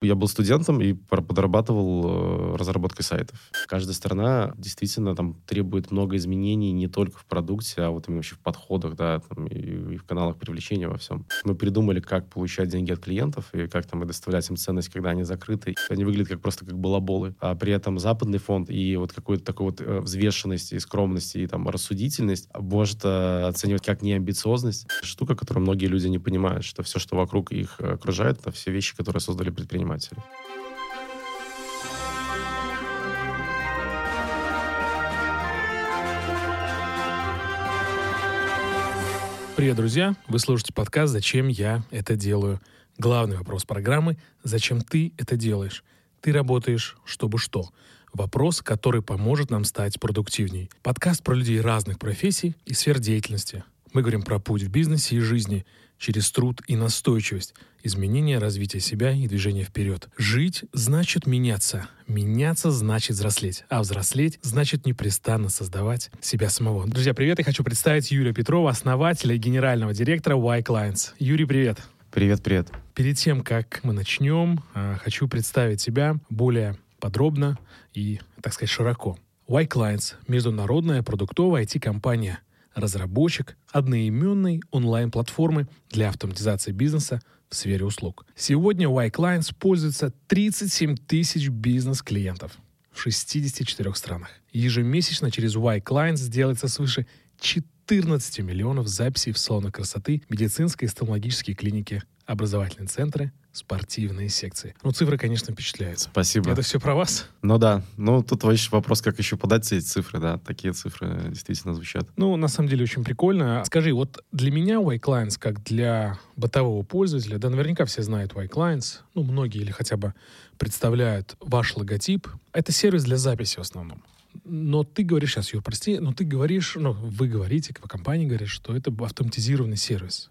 Я был студентом и подрабатывал э, разработкой сайтов. Каждая страна действительно там требует много изменений не только в продукте, а вот именно вообще в подходах, да, там, и, и в каналах привлечения во всем. Мы придумали, как получать деньги от клиентов и как там и доставлять им ценность, когда они закрыты. Они выглядят как просто как балаболы. А при этом западный фонд и вот какой-то такой вот э, взвешенность и скромность и там рассудительность может э, оценивать как неамбициозность. Штука, которую многие люди не понимают, что все, что вокруг их окружает, это все вещи, которые создали предприниматели предпринимателей. Привет, друзья! Вы слушаете подкаст «Зачем я это делаю?». Главный вопрос программы – зачем ты это делаешь? Ты работаешь, чтобы что? Вопрос, который поможет нам стать продуктивней. Подкаст про людей разных профессий и сфер деятельности. Мы говорим про путь в бизнесе и жизни – через труд и настойчивость, изменение развития себя и движение вперед. Жить значит меняться. Меняться значит взрослеть. А взрослеть значит непрестанно создавать себя самого. Друзья, привет! Я хочу представить Юрия Петрова, основателя и генерального директора Y Clients. Юрий, привет! Привет, привет. Перед тем, как мы начнем, а, хочу представить себя более подробно и, так сказать, широко. Y Clients – международная продуктовая IT-компания – разработчик одноименной онлайн-платформы для автоматизации бизнеса в сфере услуг. Сегодня Y-Clients пользуется 37 тысяч бизнес-клиентов в 64 странах. Ежемесячно через Y-Clients делается свыше 14 миллионов записей в салоны красоты, медицинской и стоматологические клиники, образовательные центры, спортивные секции. Ну, цифры, конечно, впечатляют. Спасибо. Это все про вас? Ну да. Ну, тут вопрос, как еще подать эти цифры, да. Такие цифры действительно звучат. Ну, на самом деле, очень прикольно. Скажи, вот для меня Y-Clients, как для бытового пользователя, да, наверняка все знают Y-Clients, ну, многие или хотя бы представляют ваш логотип. Это сервис для записи в основном. Но ты говоришь, сейчас, Юр, прости, но ты говоришь, ну, вы говорите, как компания говорит, что это автоматизированный сервис.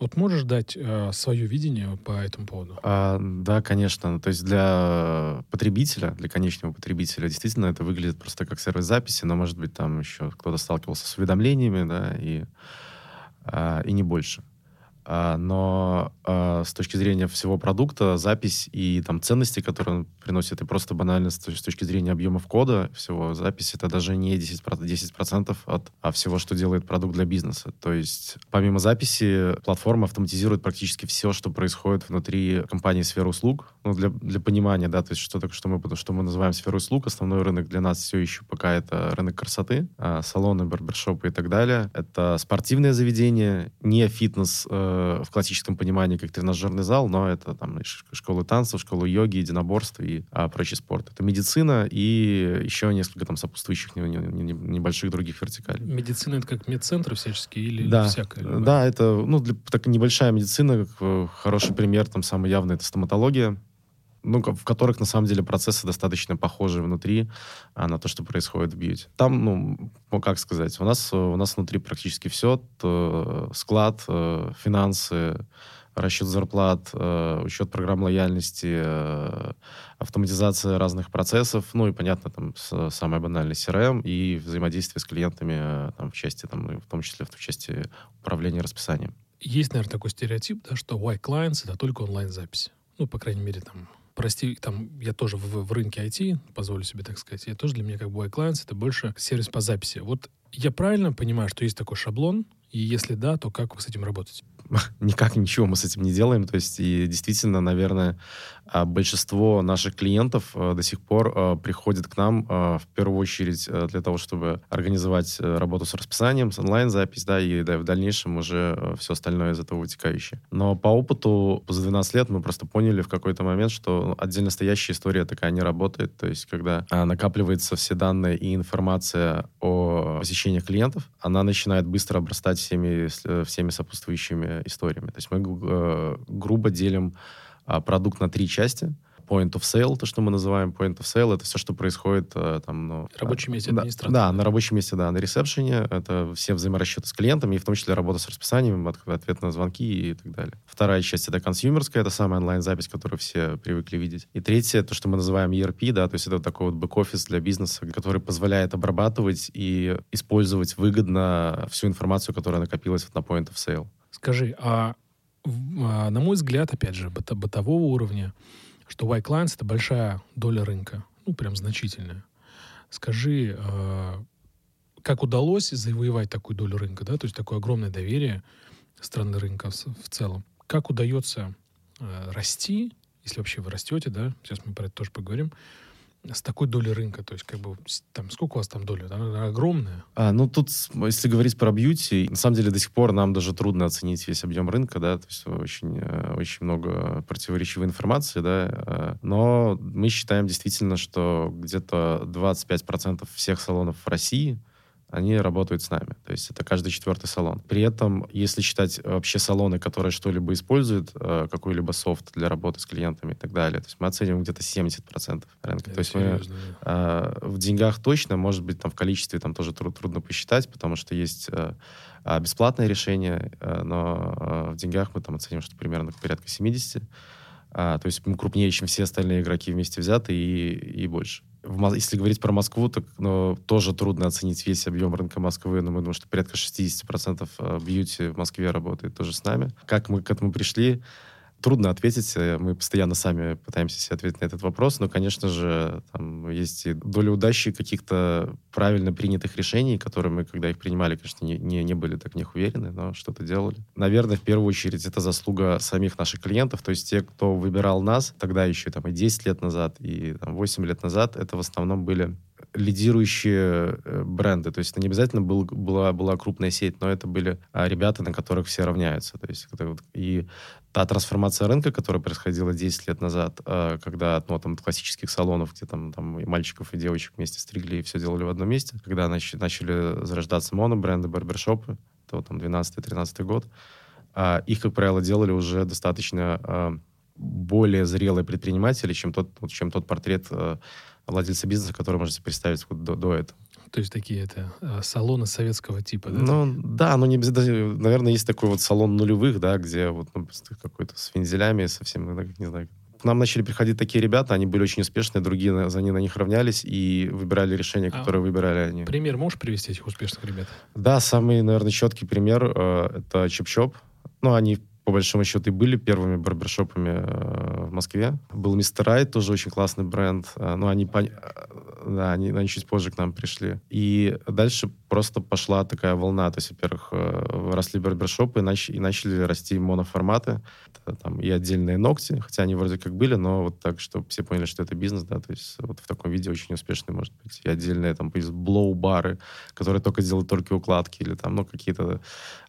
Вот можешь дать э, свое видение по этому поводу? А, да, конечно. То есть для потребителя, для конечного потребителя, действительно это выглядит просто как сервис записи, но, может быть, там еще кто-то сталкивался с уведомлениями, да, и, а, и не больше. А, но а, с точки зрения всего продукта, запись и там ценности, которые он приносит, и просто банально с точки зрения объемов кода всего, запись это даже не 10%, 10% от а всего, что делает продукт для бизнеса. То есть помимо записи, платформа автоматизирует практически все, что происходит внутри компании сферы услуг. Ну, для, для понимания, да, то есть что, что, мы, что мы называем сферой услуг, основной рынок для нас все еще пока это рынок красоты, салоны, барбершопы и так далее. Это спортивное заведение, не фитнес э, в классическом понимании как тренажерный зал, но это там школы танцев, школы йоги, единоборств и а, прочий спорт. Это медицина и еще несколько там сопутствующих не, не, не, небольших других вертикалей. Медицина это как медцентры всяческие или, да. или всякое? Да, да, это ну, для, так, небольшая медицина, э, хороший пример, там самый явный это стоматология ну, в которых на самом деле процессы достаточно похожи внутри а, на то, что происходит в бьюти. Там, ну, как сказать, у нас, у нас внутри практически все. То, склад, э, финансы, расчет зарплат, э, учет программ лояльности, э, автоматизация разных процессов, ну и, понятно, там, самое банальное CRM и взаимодействие с клиентами там, в части, там, в том числе в части управления расписанием. Есть, наверное, такой стереотип, да, что white clients — это только онлайн-запись. Ну, по крайней мере, там, прости, там, я тоже в, в рынке IT, позволю себе так сказать, я тоже для меня как бы iClients это больше сервис по записи. Вот я правильно понимаю, что есть такой шаблон, и если да, то как с этим работаете? никак ничего мы с этим не делаем. То есть, и действительно, наверное, а, большинство наших клиентов а, до сих пор а, приходит к нам в первую очередь для того, чтобы организовать э, работу с расписанием, с онлайн-запись, да, и да, в дальнейшем уже все остальное из этого вытекающее. Но по опыту за 12 лет мы просто поняли в какой-то момент, что отдельно стоящая история такая не работает. То есть, когда накапливаются все данные и информация о посещениях клиентов, она начинает быстро обрастать всеми, э, всеми сопутствующими историями. То есть мы э, грубо делим э, продукт на три части. Point of sale, то, что мы называем point of sale, это все, что происходит э, там, ну... Рабочем месте администратора. Да, на рабочем месте, да, на ресепшене. Это все взаиморасчеты с клиентами, и в том числе работа с расписанием, ответ на звонки и так далее. Вторая часть — это консюмерская, это самая онлайн-запись, которую все привыкли видеть. И третье — то, что мы называем ERP, да, то есть это такой вот бэк-офис для бизнеса, который позволяет обрабатывать и использовать выгодно всю информацию, которая накопилась вот на point of sale. Скажи, а, а на мой взгляд, опять же, быто, бытового уровня, что white clients — это большая доля рынка, ну, прям значительная. Скажи, э, как удалось завоевать такую долю рынка, да, то есть такое огромное доверие страны рынка в, целом? Как удается э, расти, если вообще вы растете, да, сейчас мы про это тоже поговорим, с такой долей рынка? То есть, как бы, там, сколько у вас там доля? Она огромная. А, ну, тут, если говорить про бьюти, на самом деле до сих пор нам даже трудно оценить весь объем рынка, да, то есть очень, э, очень много противоречивой информации, да, э, но мы считаем действительно, что где-то 25% всех салонов в России — они работают с нами. То есть это каждый четвертый салон. При этом, если считать вообще салоны, которые что-либо используют, э, какой-либо софт для работы с клиентами и так далее, то есть мы оцениваем где-то 70% рынка. Это то есть серьезно, мы э, в деньгах точно, может быть, там в количестве там тоже труд, трудно посчитать, потому что есть э, а, бесплатное решение, э, но э, в деньгах мы там оцениваем, что примерно порядка 70. А, то есть мы крупнее, чем все остальные игроки вместе взяты и, и больше если говорить про Москву, то ну, тоже трудно оценить весь объем рынка Москвы, но мы думаем, что порядка 60% э, бьюти в Москве работает тоже с нами. Как мы к этому пришли? Трудно ответить, э, мы постоянно сами пытаемся себе ответить на этот вопрос, но, конечно же, там есть и доля удачи каких-то правильно принятых решений, которые мы, когда их принимали, конечно, не, не, не были так в них уверены, но что-то делали. Наверное, в первую очередь, это заслуга самих наших клиентов, то есть те, кто выбирал нас тогда еще там, и 10 лет назад, и там, 8 лет назад, это в основном были лидирующие э, бренды. То есть это не обязательно был, была, была крупная сеть, но это были а, ребята, на которых все равняются. То есть, это и та трансформация рынка, которая происходила 10 лет назад, а, когда ну, там, классических салонов, где там, там и мальчиков, и девочек вместе стригли и все делали в одном месте, когда начали, начали зарождаться монобренды, барбершопы, то там 12-13 год, а, их, как правило, делали уже достаточно более зрелые предприниматели, чем тот, чем тот портрет владельца бизнеса, который можете представить вот до, до этого. То есть такие это э, салоны советского типа, да? Ну, да, ну не обязательно. Наверное, есть такой вот салон нулевых, да, где вот ну, какой-то с вензелями совсем, не знаю. К нам начали приходить такие ребята, они были очень успешные, другие за ними на них равнялись и выбирали решения, а которые а выбирали они. Пример можешь привести этих успешных ребят? Да, самый, наверное, четкий пример э, это Чип-Чоп. Ну, они по большому счету и были первыми барбершопами э, в Москве. Был Мистер Райт, тоже очень классный бренд. Э, но они, э, да, они, они чуть позже к нам пришли. И дальше просто пошла такая волна. То есть, во-первых, э, росли барбершопы и, нач- и начали расти моноформаты. Это, там, и отдельные ногти, хотя они вроде как были, но вот так, чтобы все поняли, что это бизнес, да, то есть вот в таком виде очень успешный может быть. И отдельные там блоу-бары, которые только делают только укладки или там, ну, какие-то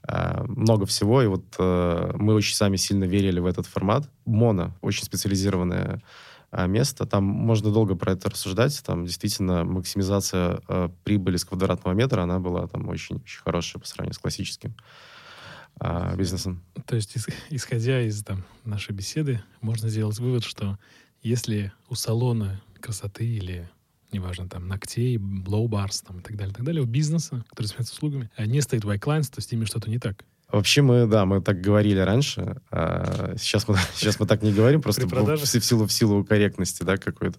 много всего. И вот э, мы очень сами сильно верили в этот формат. Моно, очень специализированная а, место. Там можно долго про это рассуждать. Там действительно максимизация э, прибыли с квадратного метра, она была там очень, очень хорошая по сравнению с классическим э, бизнесом. То есть, исходя из там, нашей беседы, можно сделать вывод, что если у салона красоты или неважно, там, ногтей, блоу-барс, там, и так далее, и так далее, у бизнеса, который занимается услугами, а не стоит white clients, то с ними что-то не так. Вообще мы, да, мы так говорили раньше. А сейчас, мы, сейчас мы так не говорим, просто в, в, силу, в силу корректности, да, какой-то.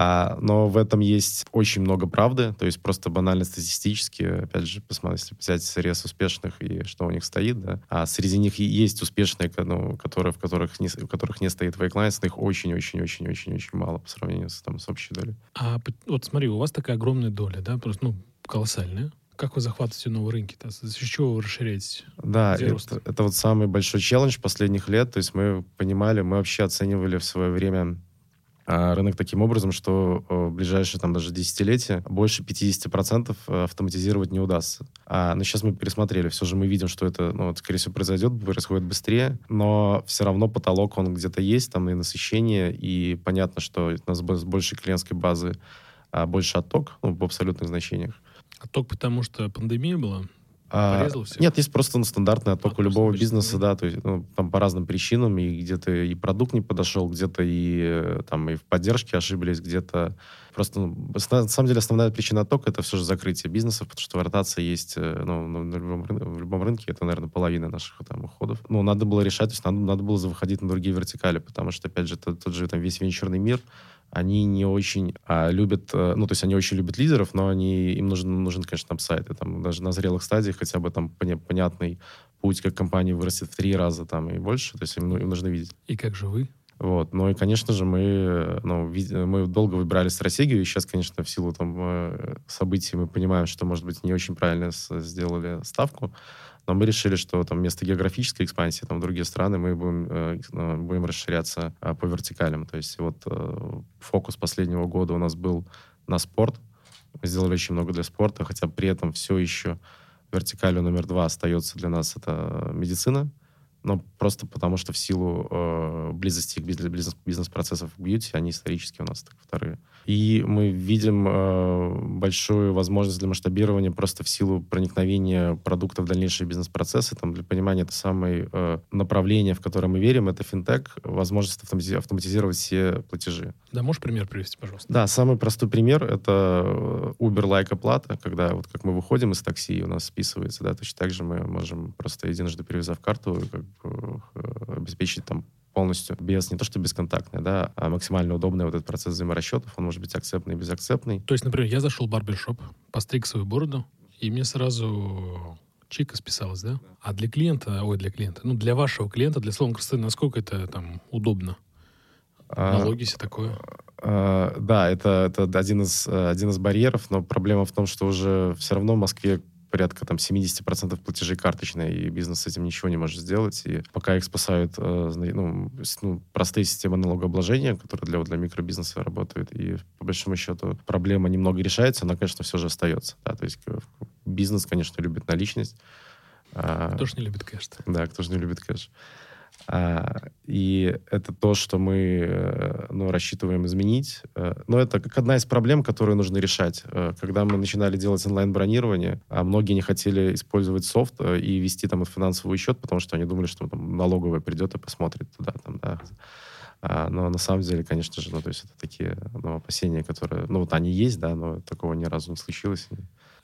А, но в этом есть очень много правды, то есть просто банально статистически, опять же, посмотрите, взять срез успешных и что у них стоит, да, а среди них есть успешные, ну, которые, в которых не, в которых не стоит Wake их очень-очень-очень-очень-очень мало по сравнению с, там, с общей долей. А вот смотри, у вас такая огромная доля, да, просто, ну, колоссальная. Как вы захватываете новые рынки-то? За счет чего вы расширяетесь? Да, это, это вот самый большой челлендж последних лет. То есть мы понимали, мы вообще оценивали в свое время рынок таким образом, что в ближайшие там даже десятилетия больше 50% э, автоматизировать не удастся. А, но сейчас мы пересмотрели, все же мы видим, что это, ну, вот, скорее всего, произойдет, происходит быстрее, но все равно потолок, он где-то есть, там и насыщение, и понятно, что у нас больше клиентской базы, а больше отток, ну, в абсолютных значениях. Отток, потому что пандемия была? А, нет, есть просто ну, стандартный отток а, у любого бизнеса, да, то есть ну, там по разным причинам, и где-то и продукт не подошел, где-то и э, там и в поддержке ошиблись, где-то просто, ну, на самом деле, основная причина оттока это все же закрытие бизнесов, потому что ротация есть, э, ну, на любом, в любом рынке, это, наверное, половина наших там уходов. Ну, надо было решать, то есть надо, надо было выходить на другие вертикали, потому что, опять же, тот, тот же там весь венчурный мир, они не очень а, любят, а, ну, то есть они очень любят лидеров, но они, им нужен, нужен, конечно, там сайт, и там даже на зрелых стадиях хотя бы там понятный путь, как компания вырастет в три раза там и больше, то есть им, ну, им нужно видеть. И как же вы? Вот. Ну и, конечно же, мы, ну, мы долго выбирали стратегию, и сейчас, конечно, в силу там, э, событий мы понимаем, что, может быть, не очень правильно сделали ставку, но мы решили, что там вместо географической экспансии там, другие страны мы будем, э, ну, будем расширяться а, по вертикалям. То есть вот э, фокус последнего года у нас был на спорт. Мы сделали очень много для спорта, хотя при этом все еще вертикалью номер два остается для нас это медицина но просто потому, что в силу э, близости к бизнес, бизнес-процессов в бьюти, они исторически у нас так вторые. И мы видим э, большую возможность для масштабирования просто в силу проникновения продуктов в дальнейшие бизнес-процессы. Там, для понимания, это самое э, направление, в которое мы верим, это финтех, возможность автоматизировать все платежи. Да, можешь пример привести, пожалуйста? Да, самый простой пример — это э, Uber-like оплата, когда вот как мы выходим из такси, у нас списывается, да, точно так же мы можем просто единожды перевязав карту, как обеспечить там полностью без, не то что бесконтактный, да, а максимально удобный вот этот процесс взаиморасчетов. Он может быть акцептный и безакцептный. То есть, например, я зашел в барбершоп, постриг свою бороду, и мне сразу чика списалась, да? А для клиента, ой, для клиента, ну, для вашего клиента, для салона красоты, насколько это там удобно? А, Налоги все такое? А, да, это, это один, из, один из барьеров, но проблема в том, что уже все равно в Москве порядка там 70% платежей карточные, и бизнес с этим ничего не может сделать. И пока их спасают э, ну, ну, простые системы налогообложения, которые для, для микробизнеса работают, и по большому счету проблема немного решается, но, конечно, все же остается. Да? То есть э, бизнес, конечно, любит наличность. А кто же не любит кэш? Да, кто же не любит кэш. А, и это то, что мы э, ну, рассчитываем изменить. Э, но это как одна из проблем, которую нужно решать. Э, когда мы начинали делать онлайн-бронирование, а многие не хотели использовать софт и вести там финансовый счет, потому что они думали, что там налоговая придет и посмотрит туда. Там, да. А, но на самом деле, конечно же, ну, то есть это такие ну, опасения, которые, ну, вот они есть, да, но такого ни разу не случилось.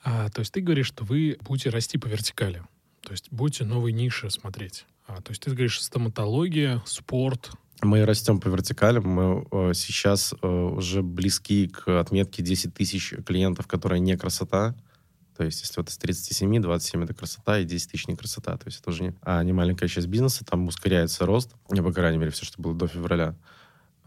А, то есть ты говоришь, что вы будете расти по вертикали, то есть будете новые ниши смотреть. А, то есть ты говоришь стоматология, спорт. Мы растем по вертикали. Мы э, сейчас э, уже близки к отметке 10 тысяч клиентов, которая не красота. То есть, если вот из 37, 27 это красота, и 10 тысяч не красота. То есть, это уже не, а, не маленькая часть бизнеса, там ускоряется рост. Не, по крайней мере, все, что было до февраля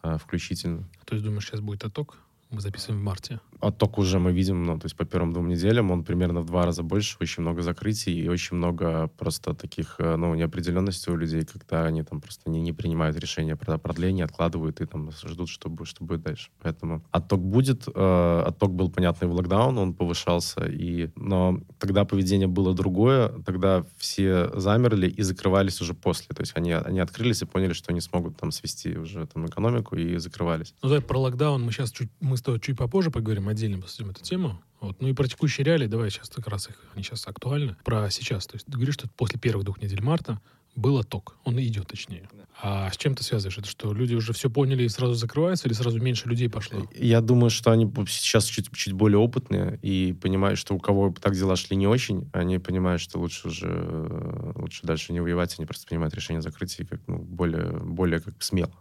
э, включительно. То есть, думаешь, сейчас будет отток? Мы записываем в марте. Отток уже мы видим, ну, то есть по первым двум неделям он примерно в два раза больше, очень много закрытий и очень много просто таких, э, ну, неопределенностей у людей, когда они там просто не, не принимают решения про продление, откладывают и там ждут, что, будет, что будет дальше. Поэтому отток будет. Э, отток был понятный в локдаун, он повышался, и, но тогда поведение было другое, тогда все замерли и закрывались уже после. То есть они, они открылись и поняли, что они смогут там свести уже там экономику и закрывались. Ну да, про локдаун мы сейчас чуть, мы с тобой чуть попозже поговорим, отдельно посмотрим эту тему. Вот. Ну и про текущие реалии, давай сейчас как раз их, они сейчас актуальны. Про сейчас. То есть ты говоришь, что после первых двух недель марта был отток. Он идет, точнее. А с чем ты связываешь? Это что, люди уже все поняли и сразу закрываются, или сразу меньше людей пошло? Я думаю, что они сейчас чуть, чуть более опытные и понимают, что у кого так дела шли не очень, они понимают, что лучше уже лучше дальше не воевать, они просто принимают решение закрытия как, ну, более, более как смело.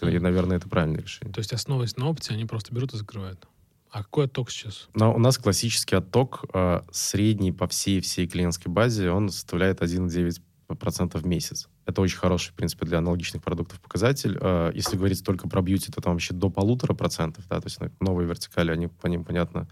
Это, наверное, это правильное решение. То есть, основываясь на опыте, они просто берут и закрывают. А какой отток сейчас? Но у нас классический отток э, средний по всей всей клиентской базе, он составляет 1,9% в месяц. Это очень хороший, в принципе, для аналогичных продуктов показатель. Э, если говорить только про бьюти, то там вообще до полутора процентов, да, то есть новые вертикали, они по ним, понятно,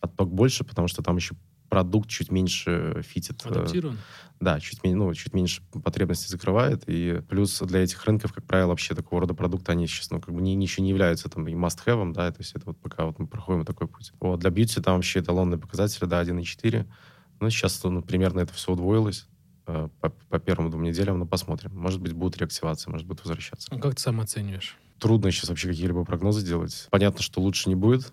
отток больше, потому что там еще продукт чуть меньше фитит. Э, Адаптирован? Да, чуть, ну, чуть меньше потребностей закрывает. И плюс для этих рынков, как правило, вообще такого рода продукты, они сейчас, ну, как бы не, ничего не являются там и must-have, да, то есть это вот пока вот мы проходим такой путь. Вот, для бьюти там вообще эталонные показатели, да, 1,4. Ну, сейчас, ну, примерно это все удвоилось э, по, по первым двум неделям, но посмотрим. Может быть, будут реактивации, может быть, возвращаться. А как ты сам оцениваешь? Трудно сейчас вообще какие-либо прогнозы делать. Понятно, что лучше не будет,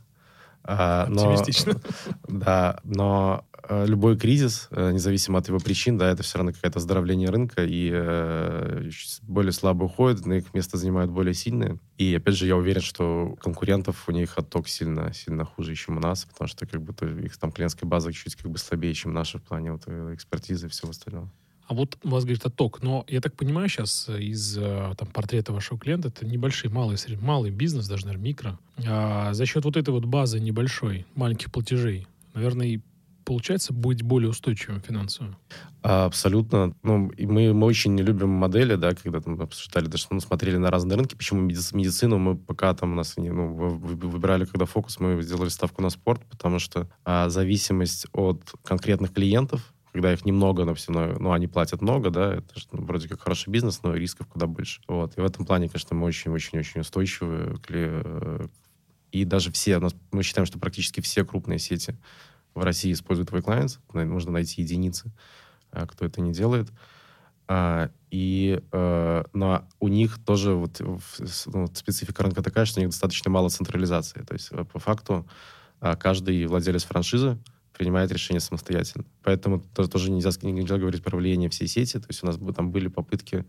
а, Оптимистично. Но, да, но э, любой кризис, э, независимо от его причин, да, это все равно какое-то оздоровление рынка, и э, более слабые уходят, на их место занимают более сильные. И, опять же, я уверен, что конкурентов у них отток сильно, сильно хуже, чем у нас, потому что как бы их там клиентская база чуть как бы слабее, чем наша в плане вот, экспертизы и всего остального. А вот у вас, говорит, отток. Но я так понимаю сейчас из э, там, портрета вашего клиента, это небольшие, малый, малый бизнес, даже, наверное, микро. А за счет вот этой вот базы небольшой, маленьких платежей, наверное, и получается быть более устойчивым финансово? Абсолютно. Ну, мы, мы очень не любим модели, да, когда там обсуждали, даже ну, смотрели на разные рынки. Почему медицину мы пока там у нас не, ну, выбирали, когда фокус, мы сделали ставку на спорт, потому что а, зависимость от конкретных клиентов, когда их немного, но все равно, ну, они платят много, да, это же, ну, вроде как хороший бизнес, но рисков куда больше. Вот. И в этом плане, конечно, мы очень-очень-очень устойчивы. И даже все, мы считаем, что практически все крупные сети в России используют клиент. Нужно найти единицы, а, кто это не делает. А, и э, но у них тоже вот, ну, специфика рынка такая, что у них достаточно мало централизации. То есть э, по факту а, каждый владелец франшизы принимает решение самостоятельно. Поэтому тоже нельзя, нельзя говорить про влияние всей сети. То есть у нас там были попытки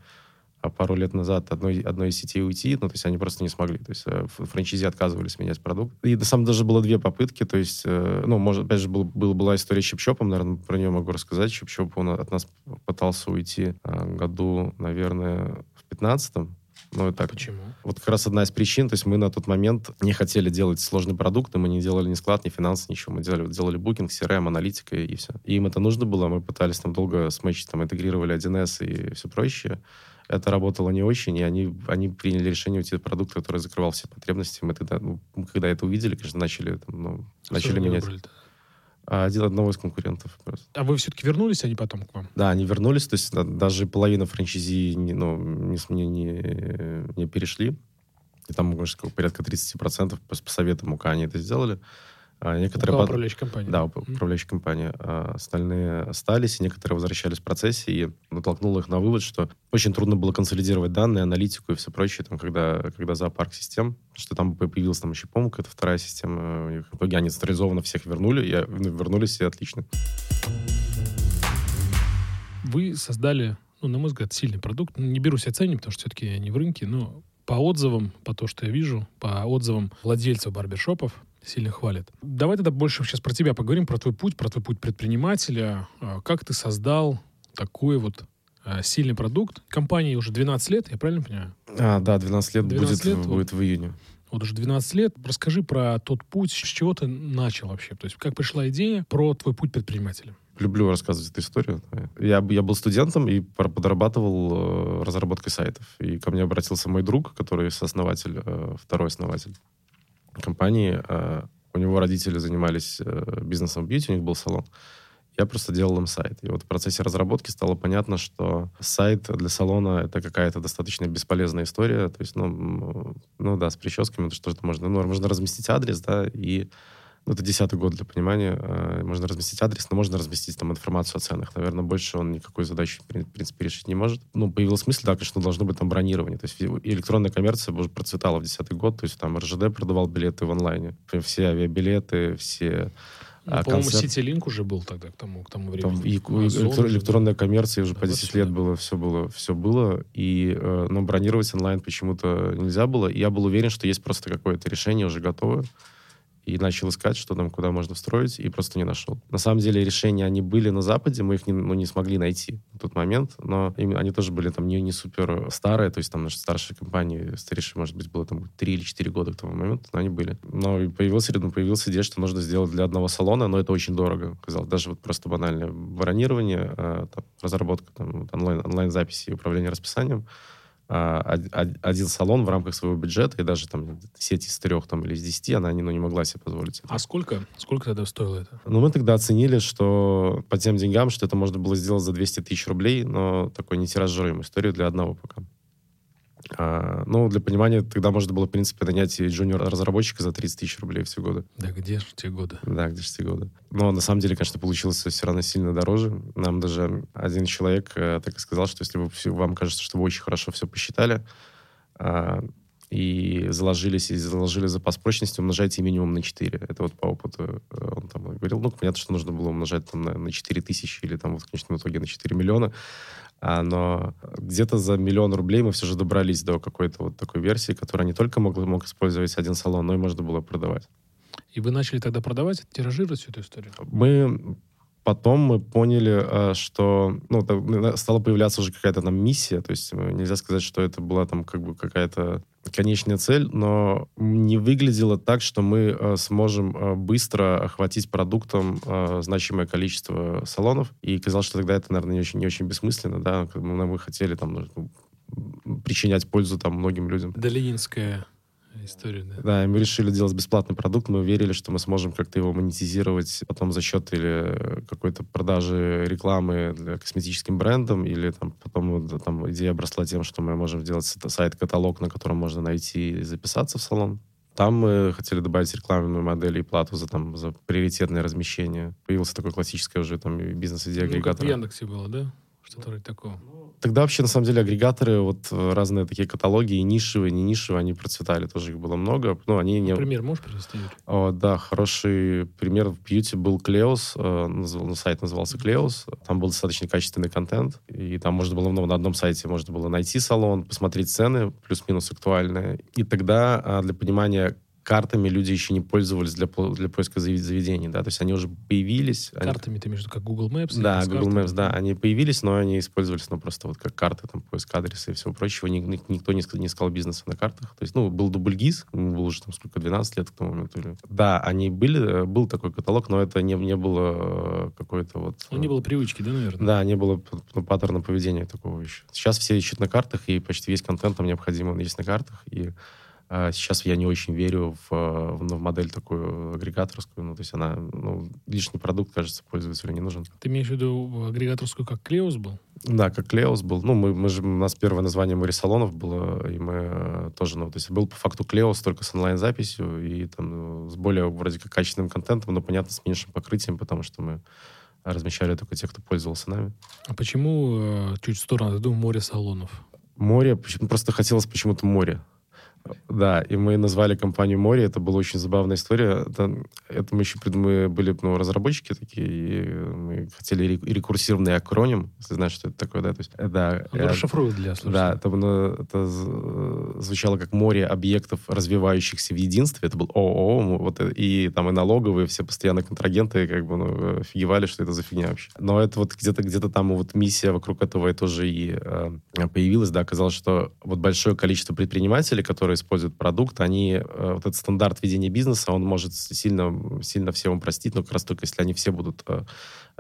а пару лет назад одной, одной из сетей уйти, ну, то есть они просто не смогли. То есть э, франчайзи отказывались менять продукт. И на самом даже было две попытки, то есть, э, ну, может, опять же, был, был, была история с Чипчопом, наверное, про нее могу рассказать. Чипчоп, он от нас пытался уйти э, году, наверное, в 15 ну, и так. Почему? Вот как раз одна из причин, то есть мы на тот момент не хотели делать сложный продукт, и мы не делали ни склад, ни финансы, ничего. Мы делали, делали букинг, CRM, аналитика и все. И им это нужно было, мы пытались там долго смычить, там интегрировали 1С и все прочее это работало не очень, и они, они приняли решение уйти от продукта, который закрывал все потребности. Мы тогда, ну, когда это увидели, конечно, начали, там, ну, начали менять. А, один одного из конкурентов просто. А вы все-таки вернулись, они потом к вам? Да, они вернулись, то есть даже половина франчайзи не, ну, не, не, не перешли. И там, может, порядка 30% по, по советам УК они это сделали. А некоторые под... управляющая компания. Да, управляющая компания. А остальные остались, и некоторые возвращались в процессе, и натолкнуло их на вывод, что очень трудно было консолидировать данные, аналитику и все прочее, там, когда, когда зоопарк систем, что там появилась там еще, по-моему, какая-то вторая система. У них, в итоге они централизованно всех вернули, и ну, вернулись, и отлично. Вы создали, ну, на мой взгляд, сильный продукт. Не берусь оценить, потому что все-таки я не в рынке, но по отзывам, по то, что я вижу, по отзывам владельцев барбершопов, сильно хвалят. Давай тогда больше сейчас про тебя поговорим, про твой путь, про твой путь предпринимателя. А, как ты создал такой вот а, сильный продукт? Компании уже 12 лет, я правильно понимаю? А, да, 12 лет, 12 будет, лет будет в июне. Вот уже 12 лет. Расскажи про тот путь, с чего ты начал вообще. То есть как пришла идея про твой путь предпринимателя? Люблю рассказывать эту историю. Я, я был студентом и подрабатывал э, разработкой сайтов. И ко мне обратился мой друг, который сооснователь, э, второй основатель компании. Э, у него родители занимались э, бизнесом бьюти, у них был салон. Я просто делал им сайт. И вот в процессе разработки стало понятно, что сайт для салона — это какая-то достаточно бесполезная история. То есть, ну, ну да, с прическами, это что-то можно... Ну, можно разместить адрес, да, и ну, это десятый год для понимания. Э, можно разместить адрес, но можно разместить там информацию о ценах. Наверное, больше он никакой задачи, в принципе, решить не может. Ну, появилась мысль, да, конечно, должно быть там бронирование. То есть электронная коммерция уже процветала в десятый год. То есть там РЖД продавал билеты в онлайне. Все авиабилеты, все ну, а по-моему, концерт... Ситилинк уже был тогда к тому, к тому времени. Там и, Амазон, электронная коммерция уже да, по 10 лет было, все было, все было. И, э, но бронировать онлайн почему-то нельзя было. И я был уверен, что есть просто какое-то решение уже готовое и начал искать, что там, куда можно встроить, и просто не нашел. На самом деле решения, они были на Западе, мы их не, ну, не смогли найти в тот момент, но им, они тоже были там не, не супер старые, то есть там наша старшая компания, старейшая, может быть, было там 3 или 4 года к тому моменту, но они были. Но появился, ну, появилась идея, что нужно сделать для одного салона, но это очень дорого, казалось. Даже вот просто банальное бронирование, а, там, разработка там, онлайн, онлайн-записи и управление расписанием, один салон в рамках своего бюджета, и даже там сеть из трех там, или из десяти, она не, ну, не могла себе позволить. Это. А сколько? Сколько тогда стоило это? Ну, мы тогда оценили, что по тем деньгам, что это можно было сделать за 200 тысяч рублей, но такой нетиражируемую историю для одного пока. А, ну, для понимания, тогда можно было, в принципе, нанять джуниор-разработчика за 30 тысяч рублей все годы. Да где же те годы? Да, где же те годы. Но на самом деле, конечно, получилось все равно сильно дороже. Нам даже один человек э, так и сказал, что если вы, вам кажется, что вы очень хорошо все посчитали, э, и заложились, и заложили запас прочности, умножайте минимум на 4. Это вот по опыту э, он там говорил. Ну, понятно, что нужно было умножать там на, на 4 тысячи или там вот в конечном итоге на 4 миллиона. А, но где-то за миллион рублей мы все же добрались до какой-то вот такой версии, которая не только мог, мог использовать один салон, но и можно было продавать. И вы начали тогда продавать, тиражировать всю эту историю? Мы потом мы поняли, а, что ну, стала появляться уже какая-то там миссия, то есть э, нельзя сказать, что это была там как бы какая-то конечная цель, но не выглядело так, что мы э, сможем э, быстро охватить продуктом э, значимое количество салонов. И казалось, что тогда это, наверное, не очень, не очень бессмысленно, да, мы, мы хотели там ну, причинять пользу там многим людям. Долининская история, да. Да, и мы решили делать бесплатный продукт, мы верили, что мы сможем как-то его монетизировать потом за счет или какой-то продажи рекламы для косметическим брендам, или там потом там идея обросла тем, что мы можем сделать сайт-каталог, на котором можно найти и записаться в салон. Там мы хотели добавить рекламную модель и плату за, там, за приоритетное размещение. Появился такой классический уже там бизнес-идея агрегатора. Ну, как в Яндексе было, да? Вроде такого. Тогда вообще, на самом деле, агрегаторы, вот разные такие каталоги, и нишевые, не нишевые, они процветали, тоже их было много. Ну, они не... Например, можешь привести? О, да, хороший пример в бьюти был Клеос, э, называл, сайт назывался Клеос, там был достаточно качественный контент, и там можно было, ну, на одном сайте можно было найти салон, посмотреть цены, плюс-минус актуальные. И тогда а, для понимания, картами люди еще не пользовались для, для поиска заведений, да, то есть они уже появились. Картами они... ты между как Google Maps? Да, Google картами? Maps, да, они появились, но они использовались, ну, просто вот как карты, там, поиск адреса и всего прочего. Никто не, не искал бизнеса на картах. То есть, ну, был дубльгиз, был уже там сколько, 12 лет к тому моменту. Или... Да, они были, был такой каталог, но это не, не было э, какой-то вот... Ну, не было привычки, да, наверное? Да, не было ну, паттерна поведения такого еще. Сейчас все ищут на картах, и почти весь контент там необходимо есть на картах, и сейчас я не очень верю в, в, ну, в модель такую агрегаторскую. Ну, то есть она, ну, лишний продукт, кажется, пользователю не нужен. Ты имеешь в виду агрегаторскую, как Клеус был? Да, как Клеус был. Ну, мы, мы же, у нас первое название Море Салонов было, и мы э, тоже, ну, то есть был по факту Клеус только с онлайн-записью и там с более, вроде как, качественным контентом, но, понятно, с меньшим покрытием, потому что мы размещали только тех, кто пользовался нами. А почему э, чуть в сторону, я думаю, море салонов? Море, просто хотелось почему-то море. Да, и мы назвали компанию «Море». Это была очень забавная история. Это, это мы еще мы были ну, разработчики такие, и мы хотели рекурсивный акроним, если знаешь, что это такое, да? То есть, э, да, Он расшифрует для слушателей. Да, это, ну, это звучало как «Море объектов, развивающихся в единстве». Это был ООО, вот, э, и там и налоговые, все постоянно контрагенты как бы ну, офигевали, что это за фигня вообще. Но это вот где-то где там вот миссия вокруг этого и тоже и э, появилась, да, оказалось, что вот большое количество предпринимателей, которые используют продукт, они, э, вот этот стандарт ведения бизнеса, он может сильно, сильно всем упростить, но как раз только если они все будут э,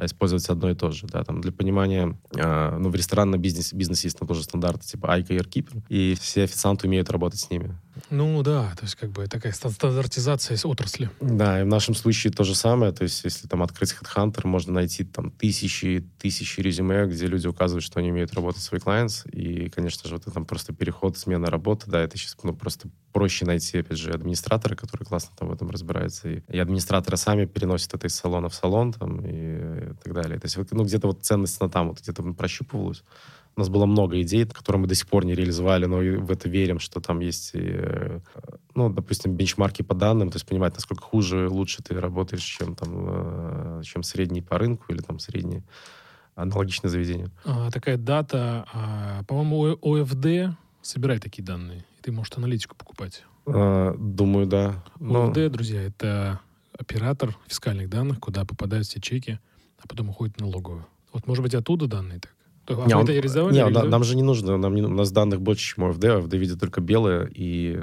использовать одно и то же. Да, там, для понимания, э, ну, в ресторанном бизнесе, бизнесе есть тоже стандарты типа Айка и Airkeeper, и все официанты умеют работать с ними. Ну да, то есть как бы такая стандартизация отрасли. Да, и в нашем случае то же самое, то есть если там открыть HeadHunter, можно найти там тысячи, тысячи резюме, где люди указывают, что они умеют работать с свои clients, и, конечно же, вот это там просто переход, смена работы, да, это сейчас ну, просто проще найти, опять же, администратора, который классно там в этом разбирается, и, и администраторы сами переносят это из салона в салон, там, и, и так далее. То есть, ну, где-то вот ценность на там вот где-то прощупывалась. У нас было много идей, которые мы до сих пор не реализовали, но в это верим, что там есть, э, ну, допустим, бенчмарки по данным, то есть понимать, насколько хуже, лучше ты работаешь, чем там, э, чем средний по рынку или там средний аналогичное заведение. А, такая дата, а, по-моему, ОФД собирает такие данные, и ты можешь аналитику покупать. А, думаю, да. Но... ОФД, друзья, это оператор фискальных данных, куда попадают все чеки, а потом уходит налоговую. Вот, может быть, оттуда данные так? А не, он, это реализовали? Не, нам, нам же не нужно, нам не, у нас данных больше, чем ОФД, ОФД видит только белое и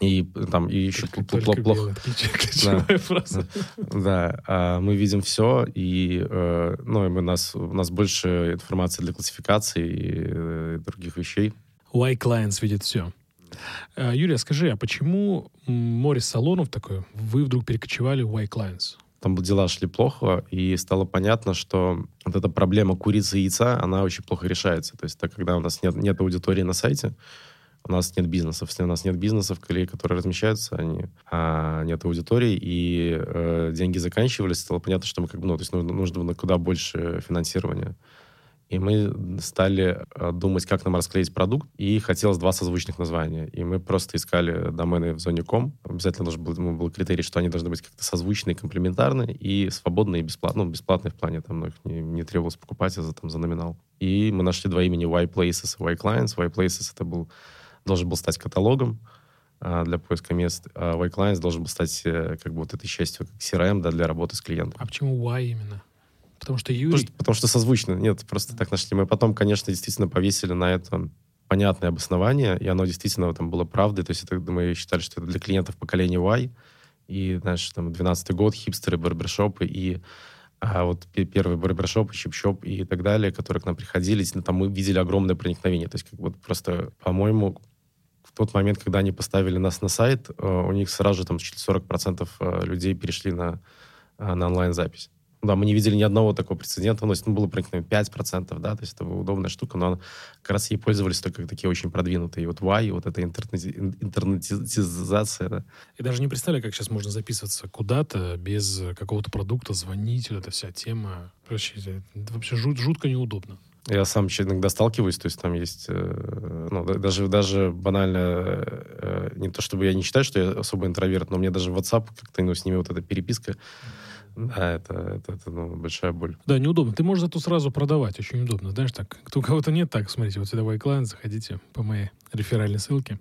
и там и еще только, плохо. Да. фраза. Да, а мы видим все, и, э, ну, и мы нас, у нас больше информации для классификации и э, других вещей. Why clients видят все. Э, Юлия, скажи, а почему море салонов такое, вы вдруг перекочевали в Why clients? Там дела шли плохо, и стало понятно, что вот эта проблема курицы и яйца, она очень плохо решается. То есть, так, когда у нас нет, нет аудитории на сайте, у нас нет бизнесов. Если у нас нет бизнесов, которые размещаются, они, а, нет аудитории, и э, деньги заканчивались, стало понятно, что мы как бы, ну, то есть нужно, нужно куда больше финансирования. И мы стали э, думать, как нам расклеить продукт, и хотелось два созвучных названия. И мы просто искали домены в зоне ком. Обязательно должен был, был критерий, что они должны быть как-то созвучные, комплементарные, и свободные, и бесплатные. Ну, бесплатные в плане, там, ну, их не, не требовалось покупать за, там, за номинал. И мы нашли два имени Y Places и Y Clients. Y Places это был, должен был стать каталогом, а, для поиска мест. А Y Clients должен был стать э, как бы вот этой частью как CRM да, для работы с клиентом. А почему Y именно? Потому что Юрий... Потому, потому что созвучно. Нет, просто так нашли. Мы потом, конечно, действительно повесили на это понятное обоснование, и оно действительно там было правдой. То есть это, мы считали, что это для клиентов поколения Y, и, знаешь, там, 12-й год, хипстеры, барбершопы, и а вот первые барбершопы, чип-шоп и так далее, которые к нам приходили, там мы видели огромное проникновение. То есть как вот просто, по-моему, в тот момент, когда они поставили нас на сайт, э, у них сразу же там 40% э, людей перешли на, э, на онлайн-запись. Да, мы не видели ни одного такого прецедента. Ну, ну было проникновение 5%, да, то есть это удобная штука, но как раз ей пользовались только такие очень продвинутые. И вот Y, вот эта интернети, интернетизация, да. И даже не представляю, как сейчас можно записываться куда-то без какого-то продукта, звонить, вот эта вся тема. Вообще, это вообще жут, жутко неудобно. Я сам еще иногда сталкиваюсь, то есть там есть, э, ну, даже, даже банально, э, не то чтобы я не считаю, что я особо интроверт, но мне даже WhatsApp как-то ну, с ними вот эта переписка, да, это, это, это ну, большая боль. Да, неудобно. Ты можешь зато сразу продавать, очень удобно. Знаешь, так, кто у кого-то нет, так, смотрите, вот сюда iClient, заходите по моей реферальной ссылке.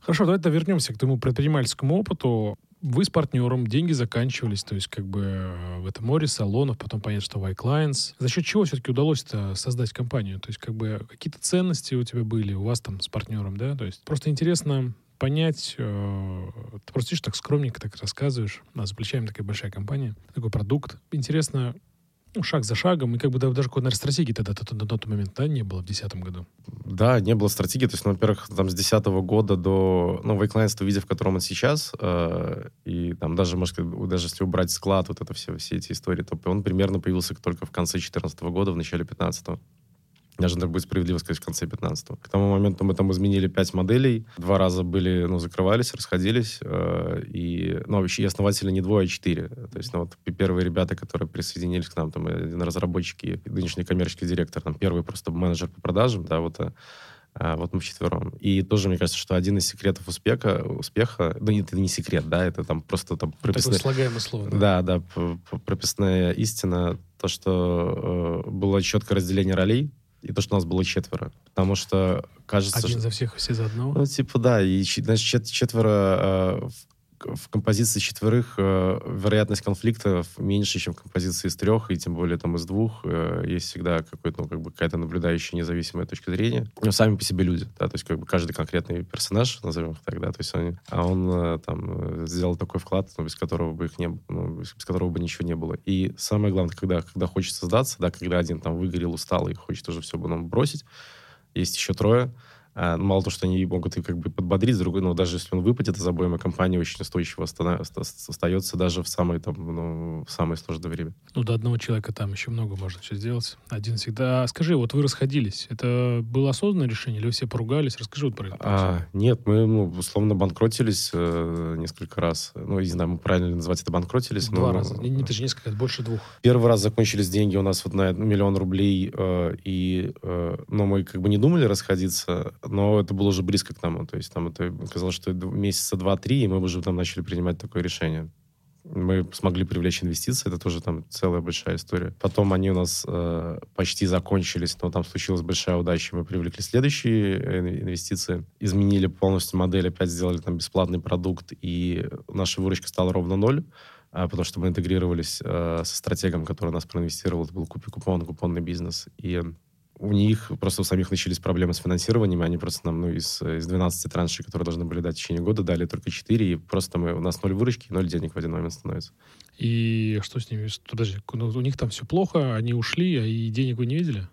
Хорошо, давайте вернемся к твоему предпринимательскому опыту. Вы с партнером, деньги заканчивались, то есть как бы э, в этом море салонов, потом понятно, что White Clients. За счет чего все-таки удалось создать компанию? То есть как бы какие-то ценности у тебя были, у вас там с партнером, да? То есть просто интересно, понять, э, ты просто так скромненько так рассказываешь, нас за плечами такая большая компания, такой продукт. Интересно, ну, шаг за шагом, и как бы даже какой-то, наверное, стратегии тогда на тот момент, да, не было в 2010 году? Да, не было стратегии, то есть, ну, во-первых, там с 2010 года до, ну, Wakeline в виде, в котором он сейчас, э, и там даже, может, даже если убрать склад, вот это все, все эти истории, то он примерно появился только в конце 2014 года, в начале 2015 даже так будет справедливо сказать, в конце 15-го. К тому моменту мы там изменили пять моделей. Два раза были, ну, закрывались, расходились. Э, и, ну, вообще, и основатели не двое, а четыре. То есть, ну, вот первые ребята, которые присоединились к нам, там, один разработчик и нынешний коммерческий директор, там, первый просто менеджер по продажам, да, вот, а, вот мы вчетвером. И тоже, мне кажется, что один из секретов успеха, успеха ну, это не секрет, да, это там просто там прописная... Такое слагаемое слово. Да, да, да прописная истина, то, что э, было четкое разделение ролей, и то, что у нас было четверо. Потому что кажется... Один что... за всех, все за одного? Ну, типа, да. И, значит, четверо э, в композиции четверых э, вероятность конфликта меньше, чем в композиции из трех, и тем более там из двух. Э, есть всегда какой-то, ну, как бы какая-то наблюдающая независимая точка зрения. Но сами по себе люди, да, то есть как бы каждый конкретный персонаж, назовем их так, да, то есть они, а он э, там сделал такой вклад, ну, без которого бы их не ну, без которого бы ничего не было. И самое главное, когда, когда хочется сдаться, да, когда один там выгорел, устал и хочет уже все бы нам бросить, есть еще трое, а, мало того, что они могут и как бы подбодрить, с другой, но даже если он выпадет из обоймы, компания очень устойчиво остается даже в самое, там, ну, в самое сложное время. Ну, до одного человека там еще много можно еще сделать. Один всегда... А скажи, вот вы расходились, это было осознанное решение или вы все поругались? Расскажи вот про это. А, нет, мы, ну, условно, банкротились э, несколько раз. Ну, не знаю, мы правильно назвать это банкротились. Два но, раза. Не, не, ты же несколько, больше двух. Первый раз закончились деньги у нас вот на миллион рублей, э, и, э, но мы как бы не думали расходиться, но это было уже близко к тому. То есть там это казалось, что месяца два-три, и мы уже там начали принимать такое решение. Мы смогли привлечь инвестиции, это тоже там целая большая история. Потом они у нас э, почти закончились, но там случилась большая удача. Мы привлекли следующие э, инвестиции, изменили полностью модель, опять сделали там бесплатный продукт, и наша выручка стала ровно ноль а, потому что мы интегрировались э, со стратегом, который нас проинвестировал. Это был купи-купон, купонный бизнес. И у них просто у самих начались проблемы с финансированием, они просто нам, ну, из, из 12 траншей, которые должны были дать в течение года, дали только 4, и просто мы, у нас ноль выручки, ноль денег в один момент становится. И что с ними? Подожди, ну, у них там все плохо, они ушли, а и денег вы не видели?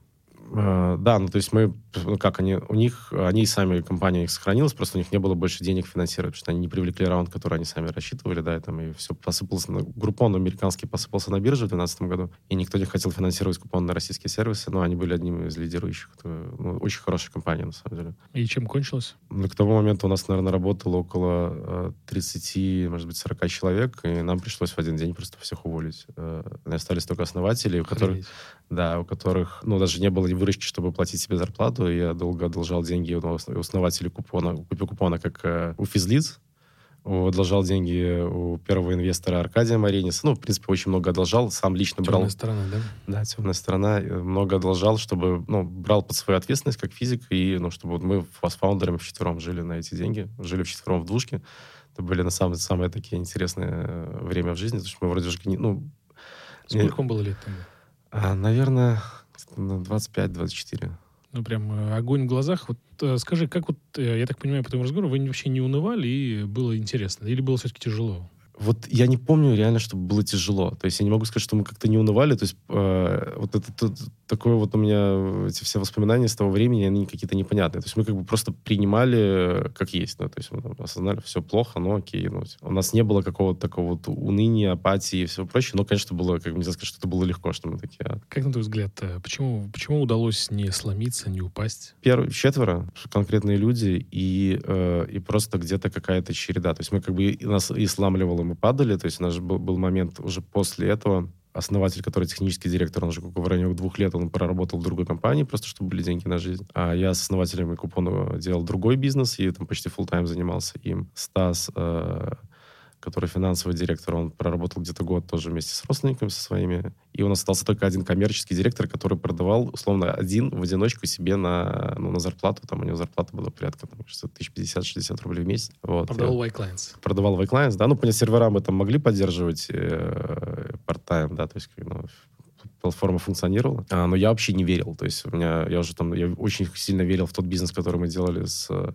Uh, да, ну то есть мы, ну как они, у них, они сами, компания их сохранилась, просто у них не было больше денег финансировать, потому что они не привлекли раунд, который они сами рассчитывали, да, и там и все посыпалось, на, группон американский посыпался на бирже в 2012 году, и никто не хотел финансировать купон на российские сервисы, но они были одним из лидирующих, ну, очень хорошая компания, на самом деле. И чем кончилось? Ну, к тому моменту у нас, наверное, работало около 30, э, может быть, 40 человек, и нам пришлось в один день просто всех уволить. Э, остались только основатели, у которых, да, у которых, ну, даже не было выручки, чтобы платить себе зарплату. Я долго одолжал деньги у основателей купона, купи купона, как э, у физлиц. Одолжал деньги у первого инвестора Аркадия Мариниса. Ну, в принципе, очень много одолжал. Сам лично брал... Темная сторона, да? Да, темная сторона. Много одолжал, чтобы... Ну, брал под свою ответственность как физик. И, ну, чтобы вот мы с фаундерами вчетвером жили на эти деньги. Жили вчетвером в двушке. Это были, на самом деле, самые такие интересные э, время в жизни. Потому что мы вроде же... Ну, Сколько вам было лет тогда? А, наверное, 25-24. Ну, прям э, огонь в глазах. Вот э, скажи, как вот, э, я так понимаю, по этому разговору, вы вообще не унывали и было интересно? Или было все-таки тяжело? Вот я не помню реально, чтобы было тяжело. То есть я не могу сказать, что мы как-то не унывали. То есть э, вот это, это такое вот у меня эти все воспоминания с того времени, они какие-то непонятные. То есть мы как бы просто принимали как есть. Ну, то есть мы там, осознали, все плохо, но окей. Ну, у нас не было какого-то такого вот уныния, апатии и всего прочего. Но, конечно, было, как бы нельзя сказать, что это было легко, что мы такие... А как на твой взгляд, э, почему, почему удалось не сломиться, не упасть? Первые четверо, конкретные люди, и, э, и просто где-то какая-то череда. То есть мы как бы нас и сламливало мы падали, то есть у нас был, был момент уже после этого, основатель, который технический директор, он уже в районе двух лет, он проработал в другой компании, просто чтобы были деньги на жизнь. А я с основателем купона делал другой бизнес, и там почти full тайм занимался им. Стас э, который финансовый директор, он проработал где-то год тоже вместе с родственниками со своими. И у нас остался только один коммерческий директор, который продавал, условно, один в одиночку себе на, ну, на зарплату. Там у него зарплата была порядка там, 1050-60 рублей в месяц. Вот. Продавал Y-Clients. Продавал Y-Clients, да. Ну, понятно, сервера мы там могли поддерживать э, part-time, да, то есть ну, платформа функционировала. А, но я вообще не верил. То есть у меня, я уже там, я очень сильно верил в тот бизнес, который мы делали с э,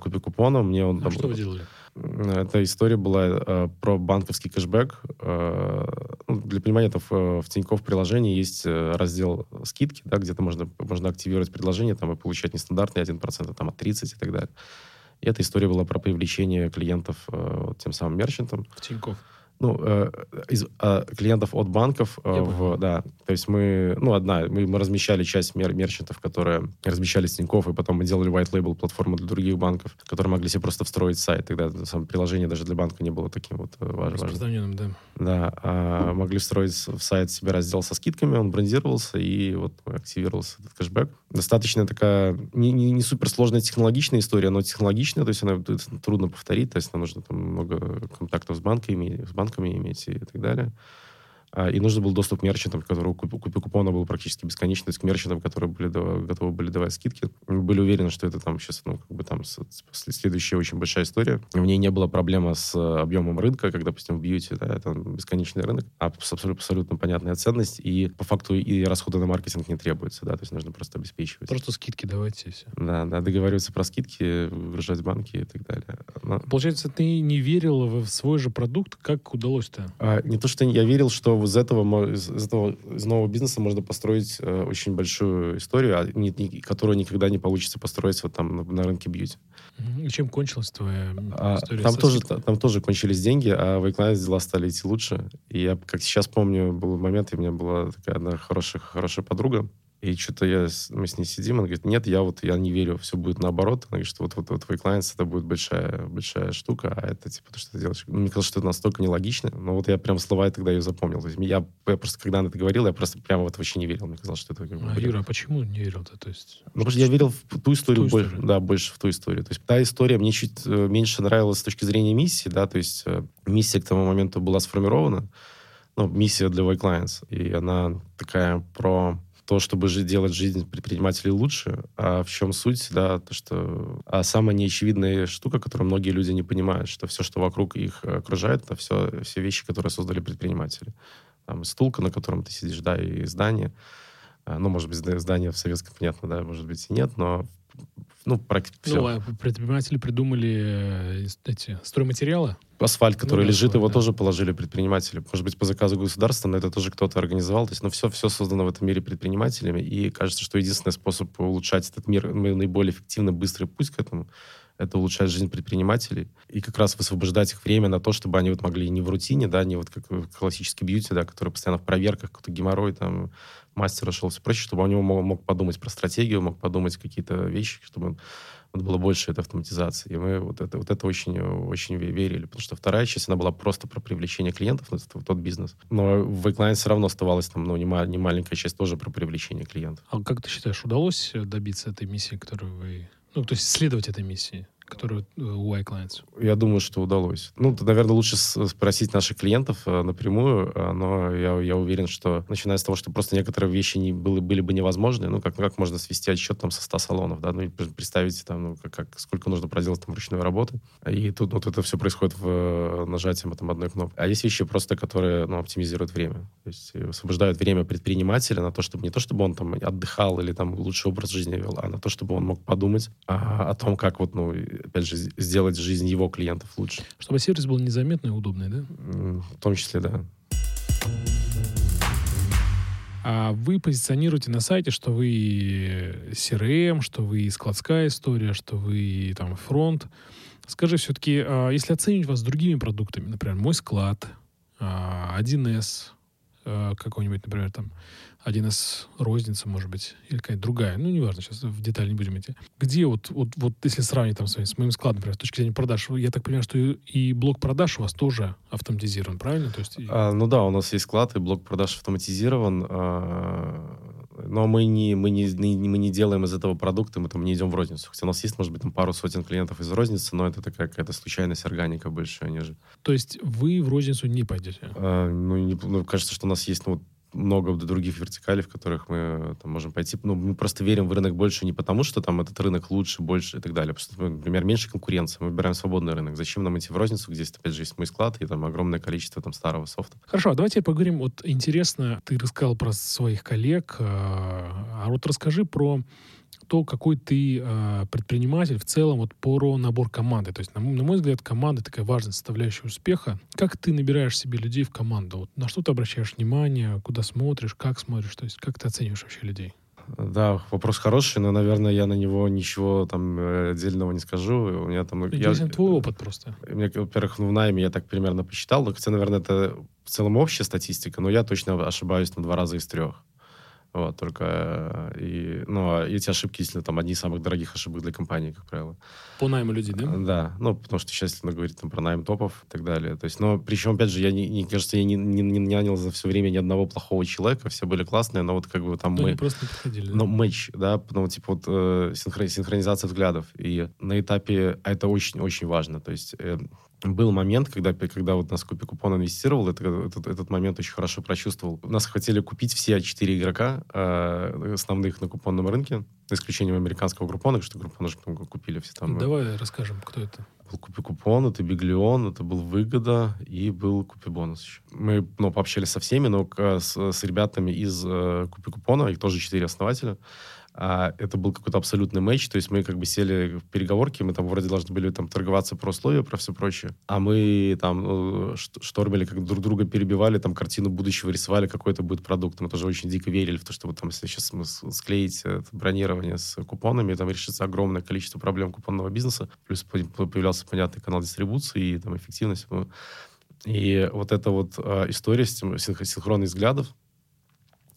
Купи Купоном. Мне он, а там, что вы делали? Эта история была э, про банковский кэшбэк. Э, ну, для понимания, это в, в Тинькофф приложении есть э, раздел скидки, да, где-то можно, можно активировать предложение там, и получать не стандартный 1%, а там от 30 и так далее. И эта история была про привлечение клиентов э, тем самым мерчантам. В Тинькофф ну, э, из э, клиентов от банков, э, в, да, то есть мы, ну, одна, мы, мы размещали часть мер, мерчантов, которые размещали с Тинькофф, и потом мы делали white label платформу для других банков, которые могли себе просто встроить сайт, тогда само приложение даже для банка не было таким вот э, важным. да. Да, а могли встроить в сайт себе раздел со скидками, он брендировался, и вот активировался этот кэшбэк. Достаточно такая, не, не, не суперсложная технологичная история, но технологичная, то есть она трудно повторить, то есть нам нужно там много контактов с банками, с банками банками иметь и так далее. А, и нужен был доступ к мерчантам, который купи купона был практически бесконечный, то есть к мерчантам, которые были готовы были давать скидки. Мы были уверены, что это там сейчас, ну, как бы там следующая очень большая история. В ней не было проблема с э, объемом рынка, как, допустим, в бьюти, да, это бесконечный рынок, а абсолютно, абсолютно понятная ценность, и по факту и расходы на маркетинг не требуются, да, то есть нужно просто обеспечивать. Просто скидки давайте и все. Да, да, договариваться про скидки, выгружать банки и так далее. Но... Получается, ты не верил в свой же продукт, как удалось-то? А, не то, что я верил, что из этого, из, этого из нового бизнеса можно построить э, очень большую историю, а не, не, которую никогда не получится построить вот там на, на рынке бьюти. И чем кончилась твоя а, история? Там тоже, там тоже кончились деньги, а в Equinox дела стали идти лучше. И я, как сейчас помню, был момент, и у меня была такая одна хорошая, хорошая подруга, и что-то я, мы с ней сидим, она говорит, нет, я вот, я не верю, все будет наоборот. Она говорит, что вот, вот, вот твой клиент, это будет большая, большая штука, а это, типа, то, что ты делаешь. Мне казалось, что это настолько нелогично, но вот я прям слова тогда ее запомнил. То есть я, я просто, когда она это говорила, я просто прямо вот вообще не верил. Мне казалось, что это... Как бы, а, Юра, а почему не верил-то? То есть, ну, потому что я верил в ту историю, ту больше, историю. да, больше в ту историю. То есть та история мне чуть э, меньше нравилась с точки зрения миссии, да, то есть э, миссия к тому моменту была сформирована, ну, миссия для Y Clients, и она такая про то, чтобы делать жизнь предпринимателей лучше. А в чем суть, да, то, что... А самая неочевидная штука, которую многие люди не понимают, что все, что вокруг их окружает, это все, все вещи, которые создали предприниматели. Там стулка, на котором ты сидишь, да, и здание. А, ну, может быть, здание в советском, понятно, да, может быть, и нет, но ну, практически ну, а предприниматели придумали э, эти стройматериалы? Асфальт, который ну, лежит, асфальт, его да. тоже положили предприниматели. Может быть, по заказу государства, но это тоже кто-то организовал. То есть, ну, все, все создано в этом мире предпринимателями. И кажется, что единственный способ улучшать этот мир, наиболее эффективно, быстрый путь к этому, это улучшать жизнь предпринимателей и как раз высвобождать их время на то, чтобы они вот могли не в рутине, да, не вот как классический бьюти, да, который постоянно в проверках, какой-то геморрой, там, мастер шел, все прочее, чтобы у него мог, подумать про стратегию, мог подумать какие-то вещи, чтобы вот было больше этой автоматизации. И мы вот это, вот это очень, очень верили, потому что вторая часть, она была просто про привлечение клиентов, ну, это тот бизнес. Но в Eggline все равно оставалась там, ну, не, ма- не маленькая часть тоже про привлечение клиентов. А как ты считаешь, удалось добиться этой миссии, которую вы... Ну, то есть следовать этой миссии? Которые э, у iClients? Я думаю, что удалось. Ну, наверное, лучше спросить наших клиентов э, напрямую, э, но я, я уверен, что начиная с того, что просто некоторые вещи не были, были бы невозможны, ну, как, как можно свести отсчет там со 100 салонов, да, ну, представить там, ну, как, как, сколько нужно проделать там ручной работы, и тут вот это все происходит в нажатием там одной кнопки. А есть вещи просто, которые, ну, оптимизируют время, то есть освобождают время предпринимателя на то, чтобы не то, чтобы он там отдыхал или там лучший образ жизни вел, а на то, чтобы он мог подумать а, о том, как вот, ну, опять же, сделать жизнь его клиентов лучше. Чтобы сервис был незаметный и удобный, да? В том числе, да. А вы позиционируете на сайте, что вы CRM, что вы складская история, что вы там фронт. Скажи все-таки, а если оценивать вас другими продуктами, например, мой склад, 1С, а, какой-нибудь, например, там 1С розница, может быть, или какая-то другая. Ну, неважно, сейчас в детали не будем идти. Где вот, вот, вот если сравнить там с, вами, с моим складом, например, с точки зрения продаж, я так понимаю, что и, и блок продаж у вас тоже автоматизирован, правильно? То есть... а, ну да, у нас есть склад, и блок продаж автоматизирован. А, но мы не, мы, не, не, мы не делаем из этого продукта, мы там не идем в розницу. Хотя у нас есть, может быть, там пару сотен клиентов из розницы, но это такая какая-то случайность, органика больше, же. То есть вы в розницу не пойдете? А, ну, не, ну, кажется, что у нас есть ну, много других вертикалей, в которых мы там, можем пойти. Ну, мы просто верим в рынок больше не потому, что там этот рынок лучше, больше и так далее. Просто, например, меньше конкуренции. Мы выбираем свободный рынок. Зачем нам идти в розницу, где опять же, есть мой склад и там огромное количество там старого софта. Хорошо, а давайте поговорим. Вот интересно, ты рассказал про своих коллег, а, а вот расскажи про то, какой ты э, предприниматель в целом вот про набор команды. То есть, на, на мой взгляд, команда такая важная составляющая успеха. Как ты набираешь себе людей в команду? Вот на что ты обращаешь внимание, куда смотришь, как смотришь? То есть, как ты оцениваешь вообще людей? Да, вопрос хороший, но, наверное, я на него ничего там э, отдельного не скажу. У меня там... Интересен я, твой опыт просто. Меня, во-первых, в найме я так примерно посчитал, хотя, наверное, это в целом общая статистика, но я точно ошибаюсь на два раза из трех. Вот, только и, ну, а эти ошибки, если там одни из самых дорогих ошибок для компании, как правило. По найму людей, да? Да, ну, потому что сейчас, если говорить там, про найм топов и так далее. То есть, но причем, опять же, я не, не кажется, я не, не, не нанял за все время ни одного плохого человека, все были классные, но вот как бы там мы... просто не подходили, да? Ну, матч, да, ну, типа вот э, синхронизация взглядов. И на этапе а это очень-очень важно. То есть э, был момент, когда, когда вот нас Купи Купон инвестировал, это, этот, этот момент очень хорошо прочувствовал. Нас хотели купить все четыре игрока э, основных на купонном рынке, за исключением американского группона, что группона же купили все там. Ну, давай расскажем, кто это. Был Купи Купон, это Биглион, это был Выгода и был Купи Бонус еще. Мы ну, пообщались со всеми, но с, с ребятами из э, Купи Купона, их тоже четыре основателя, а это был какой-то абсолютный матч, то есть мы как бы сели в переговорки, мы там вроде должны были там торговаться про условия, про все прочее, а мы там ну, штормили, как друг друга перебивали, там картину будущего рисовали, какой это будет продукт. Мы тоже очень дико верили в то, что вот там сейчас мы склеить бронирование с купонами, там решится огромное количество проблем купонного бизнеса, плюс появлялся понятный канал дистрибуции и там эффективность. Ну, и вот эта вот э, история синхронных взглядов, а,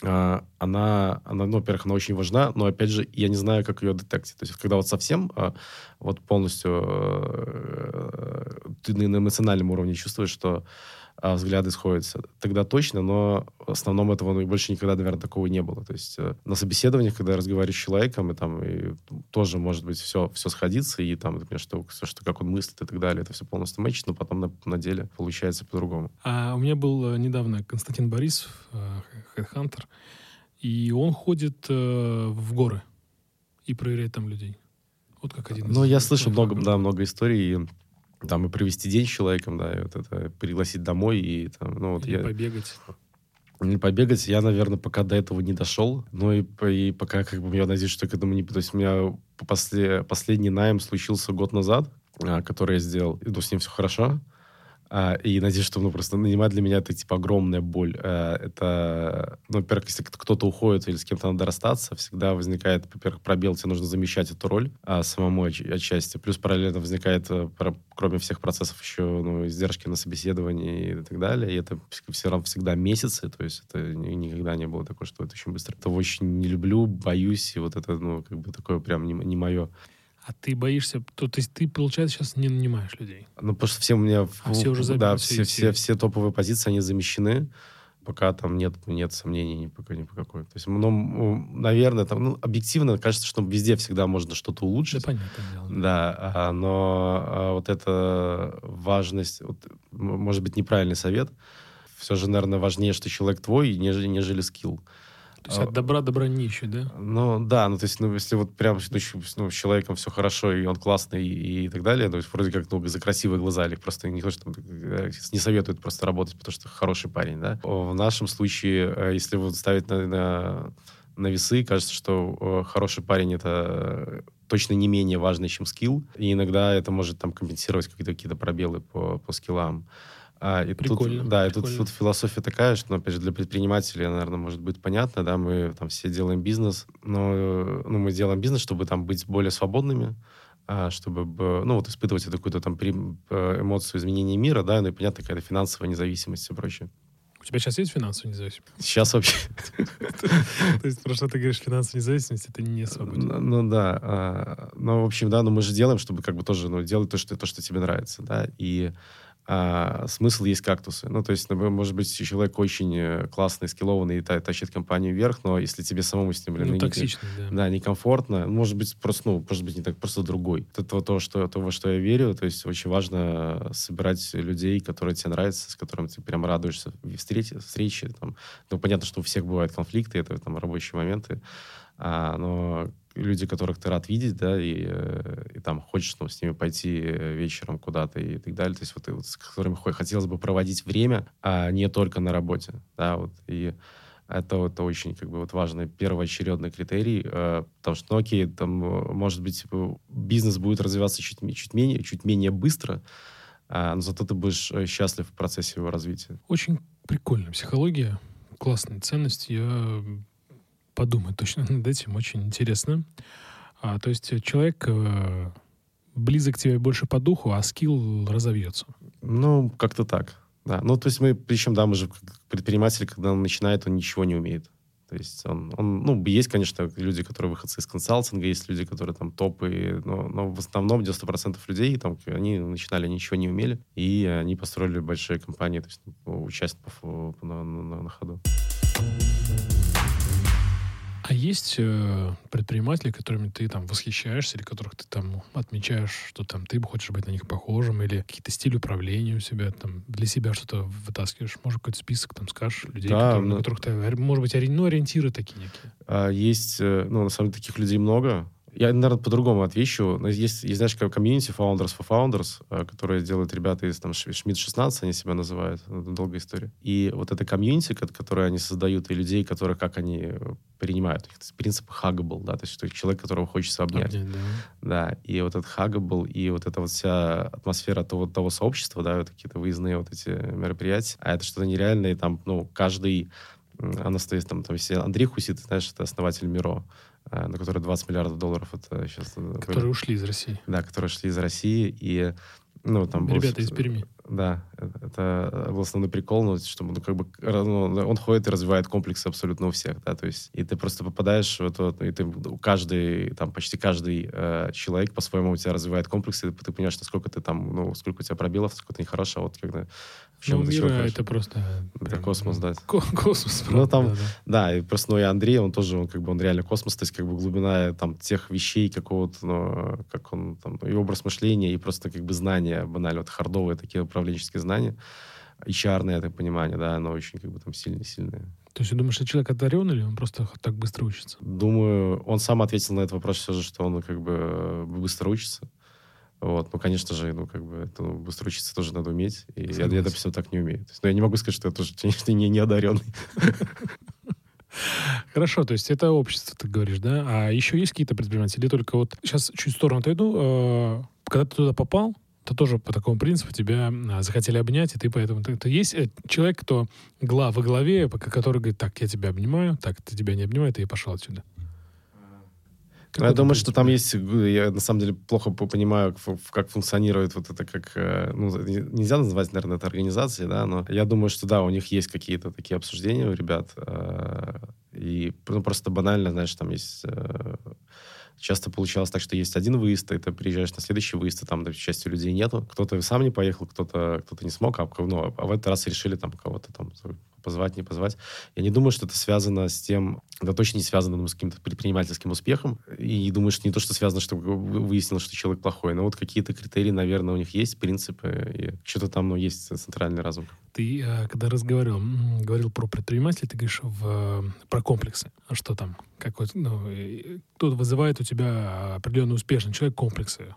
она, она, ну, во-первых, она очень важна, но, опять же, я не знаю, как ее детектить. То есть, когда вот совсем а, вот полностью э, ты на эмоциональном уровне чувствуешь, что а взгляды сходятся. Тогда точно, но в основном этого ну, больше никогда, наверное, такого не было. То есть э, на собеседованиях, когда я разговариваю с человеком, и там и, тоже, может быть, все, все сходится, и там, например, что, что, как он мыслит и так далее, это все полностью мэчит, но потом на, на деле получается по-другому. А у меня был э, недавно Константин Борисов, Headhunter, и он ходит э, в горы и проверяет там людей. Вот как один. Ну, я слышу много, да, много историй там и провести день с человеком, да, и вот это пригласить домой и там, ну вот Или я... побегать. Не побегать, я, наверное, пока до этого не дошел, но и, и пока, как бы, я надеюсь, что к этому не... То есть у меня после, последний найм случился год назад, а, который я сделал, и ну, с ним все хорошо, и надеюсь, что ну, просто нанимать для меня это типа огромная боль. А, это, ну, во-первых, если кто-то уходит или с кем-то надо расстаться, всегда возникает, во-первых, пробел, тебе нужно замещать эту роль а, самому отчасти. Плюс параллельно возникает, э, кроме всех процессов, еще ну, издержки на собеседование и так далее. И это все равно всегда месяцы, то есть это никогда не было такого, что это очень быстро. Этого очень не люблю, боюсь, и вот это, ну, как бы такое прям не, не мое. А ты боишься, то, то есть ты, получается, сейчас не нанимаешь людей? Ну, потому что все у меня... А все уже Да, все, все, все, все топовые позиции, они замещены. пока там нет, нет сомнений ни по, ни по какой. То есть, ну, наверное, там, ну, объективно кажется, что везде всегда можно что-то улучшить. Да, понятное дело. Да, а, но а, вот эта важность, вот, может быть, неправильный совет, все же, наверное, важнее, что человек твой, нежели, нежели скилл. То есть от добра добра не ищут, да? Ну, да, ну, то есть, ну, если вот прям ну, с человеком все хорошо, и он классный, и, и так далее, то есть, вроде как, ну, за красивые глаза, или просто не то, что э, не советуют просто работать, потому что хороший парень, да. В нашем случае, э, если вот ставить на, на, на весы, кажется, что э, хороший парень — это точно не менее важный, чем скилл, и иногда это может там компенсировать какие-то какие пробелы по, по скиллам. А, и прикольно. Тут, да, прикольно. и тут, тут философия такая, что, ну, опять же, для предпринимателей, наверное, может быть понятно, да, мы там все делаем бизнес, но ну, мы делаем бизнес, чтобы там быть более свободными, а, чтобы, ну, вот испытывать эту какую-то там э, эмоцию изменения мира, да, ну и, понятно, какая-то финансовая независимость и прочее. У тебя сейчас есть финансовая независимость? Сейчас вообще. То есть, про что ты говоришь, финансовая независимость, это не свобода. Ну да. А, ну, в общем, да, но мы же делаем, чтобы как бы тоже, ну, делать то, что, то, что тебе нравится, да, и а, смысл есть кактусы. Ну, то есть, может быть, человек очень э, классный, скиллованный и тащит компанию вверх, но если тебе самому с ним, блин, ну, ну токсичный, да. Да, некомфортно, может быть, просто, ну, может быть, не так, просто другой. Это то, что, то, во что я верю, то есть очень важно собирать людей, которые тебе нравятся, с которыми ты прям радуешься встречи, встречи там. Ну, понятно, что у всех бывают конфликты, это там рабочие моменты, а, но люди, которых ты рад видеть, да, и, э, и там хочешь ну, с ними пойти э, вечером куда-то и так далее, то есть вот, и вот с которыми хотелось бы проводить время, а не только на работе, да, вот, и это, это очень как бы вот важный первоочередный критерий, э, потому что, ну окей, там, э, может быть, бизнес будет развиваться чуть, чуть, менее, чуть менее быстро, э, но зато ты будешь счастлив в процессе его развития. Очень прикольная психология, классные ценности. Я подумать точно над этим, очень интересно. А, то есть человек э, близок к тебе больше по духу, а скилл разовьется. Ну, как-то так. Да. Ну, то есть мы, причем, да, мы же предприниматель, когда он начинает, он ничего не умеет. То есть он, он, ну, есть, конечно, люди, которые выходцы из консалтинга, есть люди, которые там топы, но, но в основном 90% людей, там, они начинали, ничего не умели, и они построили большие компании, то есть ну, участников на, на, на ходу. А есть э, предприниматели, которыми ты там восхищаешься, или которых ты там отмечаешь, что там ты хочешь быть на них похожим, или какие-то стили управления у себя, там для себя что-то вытаскиваешь? Может, какой-то список там скажешь людей, да, которые, но... на ну которых ты, может быть, ори... ну, ориентиры такие некие? А, есть, э, ну, на самом деле, таких людей много. Я, наверное, по-другому отвечу. Есть, есть знаешь, комьюнити Founders for Founders, э, которые делают ребята из там Шмидт 16, они себя называют. Это долгая история. И вот это комьюнити, которое они создают, и людей, которые, как они принимают их. принцип huggable, да, то есть что человек, которого хочется обнять. Обнять, да. Да, и вот этот huggable, и вот эта вот вся атмосфера того, того сообщества, да, вот какие-то выездные вот эти мероприятия, а это что-то нереальное, и там, ну, каждый она стоит там, там Андрей Хусит, знаешь, это основатель Миро, э, на который 20 миллиардов долларов это сейчас... Э, которые ушли из России. Да, которые ушли из России, и ну, там Ребята был, из Перми. Да, это был основной прикол, ну, что ну, как бы, ну, он ходит и развивает комплексы абсолютно у всех, да, то есть, и ты просто попадаешь в это, и ты, каждый, там, почти каждый э, человек по-своему у тебя развивает комплексы, и ты, ты понимаешь, насколько ты там, ну, сколько у тебя пробелов, сколько ты нехорошо, вот когда в чем ну, мира это просто... Это космос, да. Космос, правда, Ну, там, да, да. да, и просто, ну, и Андрей, он тоже, он как бы, он реально космос, то есть, как бы, глубина там тех вещей какого-то, ну, как он, там, и образ мышления, и просто, как бы, знания, банально, вот, хардовые такие управленческие знания, HR, это понимание, да, оно очень, как бы, там, сильное-сильное. То есть, ты думаешь, что человек одарен, или он просто так быстро учится? Думаю, он сам ответил на этот вопрос все же, что он, как бы, быстро учится. Вот, ну, конечно же, ну, как бы, это, ну, быстро учиться тоже надо уметь. И я, я, допустим, так не умею. То есть, ну, я не могу сказать, что я тоже, конечно, не, не одаренный. Хорошо, то есть это общество, ты говоришь, да? А еще есть какие-то предприниматели? только вот сейчас чуть в сторону отойду. Э, когда ты туда попал, то тоже по такому принципу тебя а, захотели обнять, и ты поэтому... Ты есть э, человек, кто глав во главе, который говорит, так, я тебя обнимаю, так, ты тебя не обнимаю, ты и пошел отсюда. Ну, я думаю, что там есть, я на самом деле плохо понимаю, как функционирует вот это, как, э, ну, нельзя называть, наверное, это организацией, да, но я думаю, что да, у них есть какие-то такие обсуждения у ребят, э, и ну, просто банально, знаешь, там есть э, Часто получалось так, что есть один выезд, и ты приезжаешь на следующий выезд, и там, да, части людей нету. Кто-то сам не поехал, кто-то кто не смог, а, ну, а в этот раз решили там кого-то там позвать, не позвать. Я не думаю, что это связано с тем, да точно не связано с каким-то предпринимательским успехом. И думаю, что не то, что связано, что выяснилось, что человек плохой, но вот какие-то критерии, наверное, у них есть, принципы, и что-то там, ну, есть центральный разум. Ты, э, когда разговаривал, говорил про предпринимателей, ты говоришь в, про комплексы. А что там? Какой, ну, кто вызывает у тебя определенный успешный человек комплексы?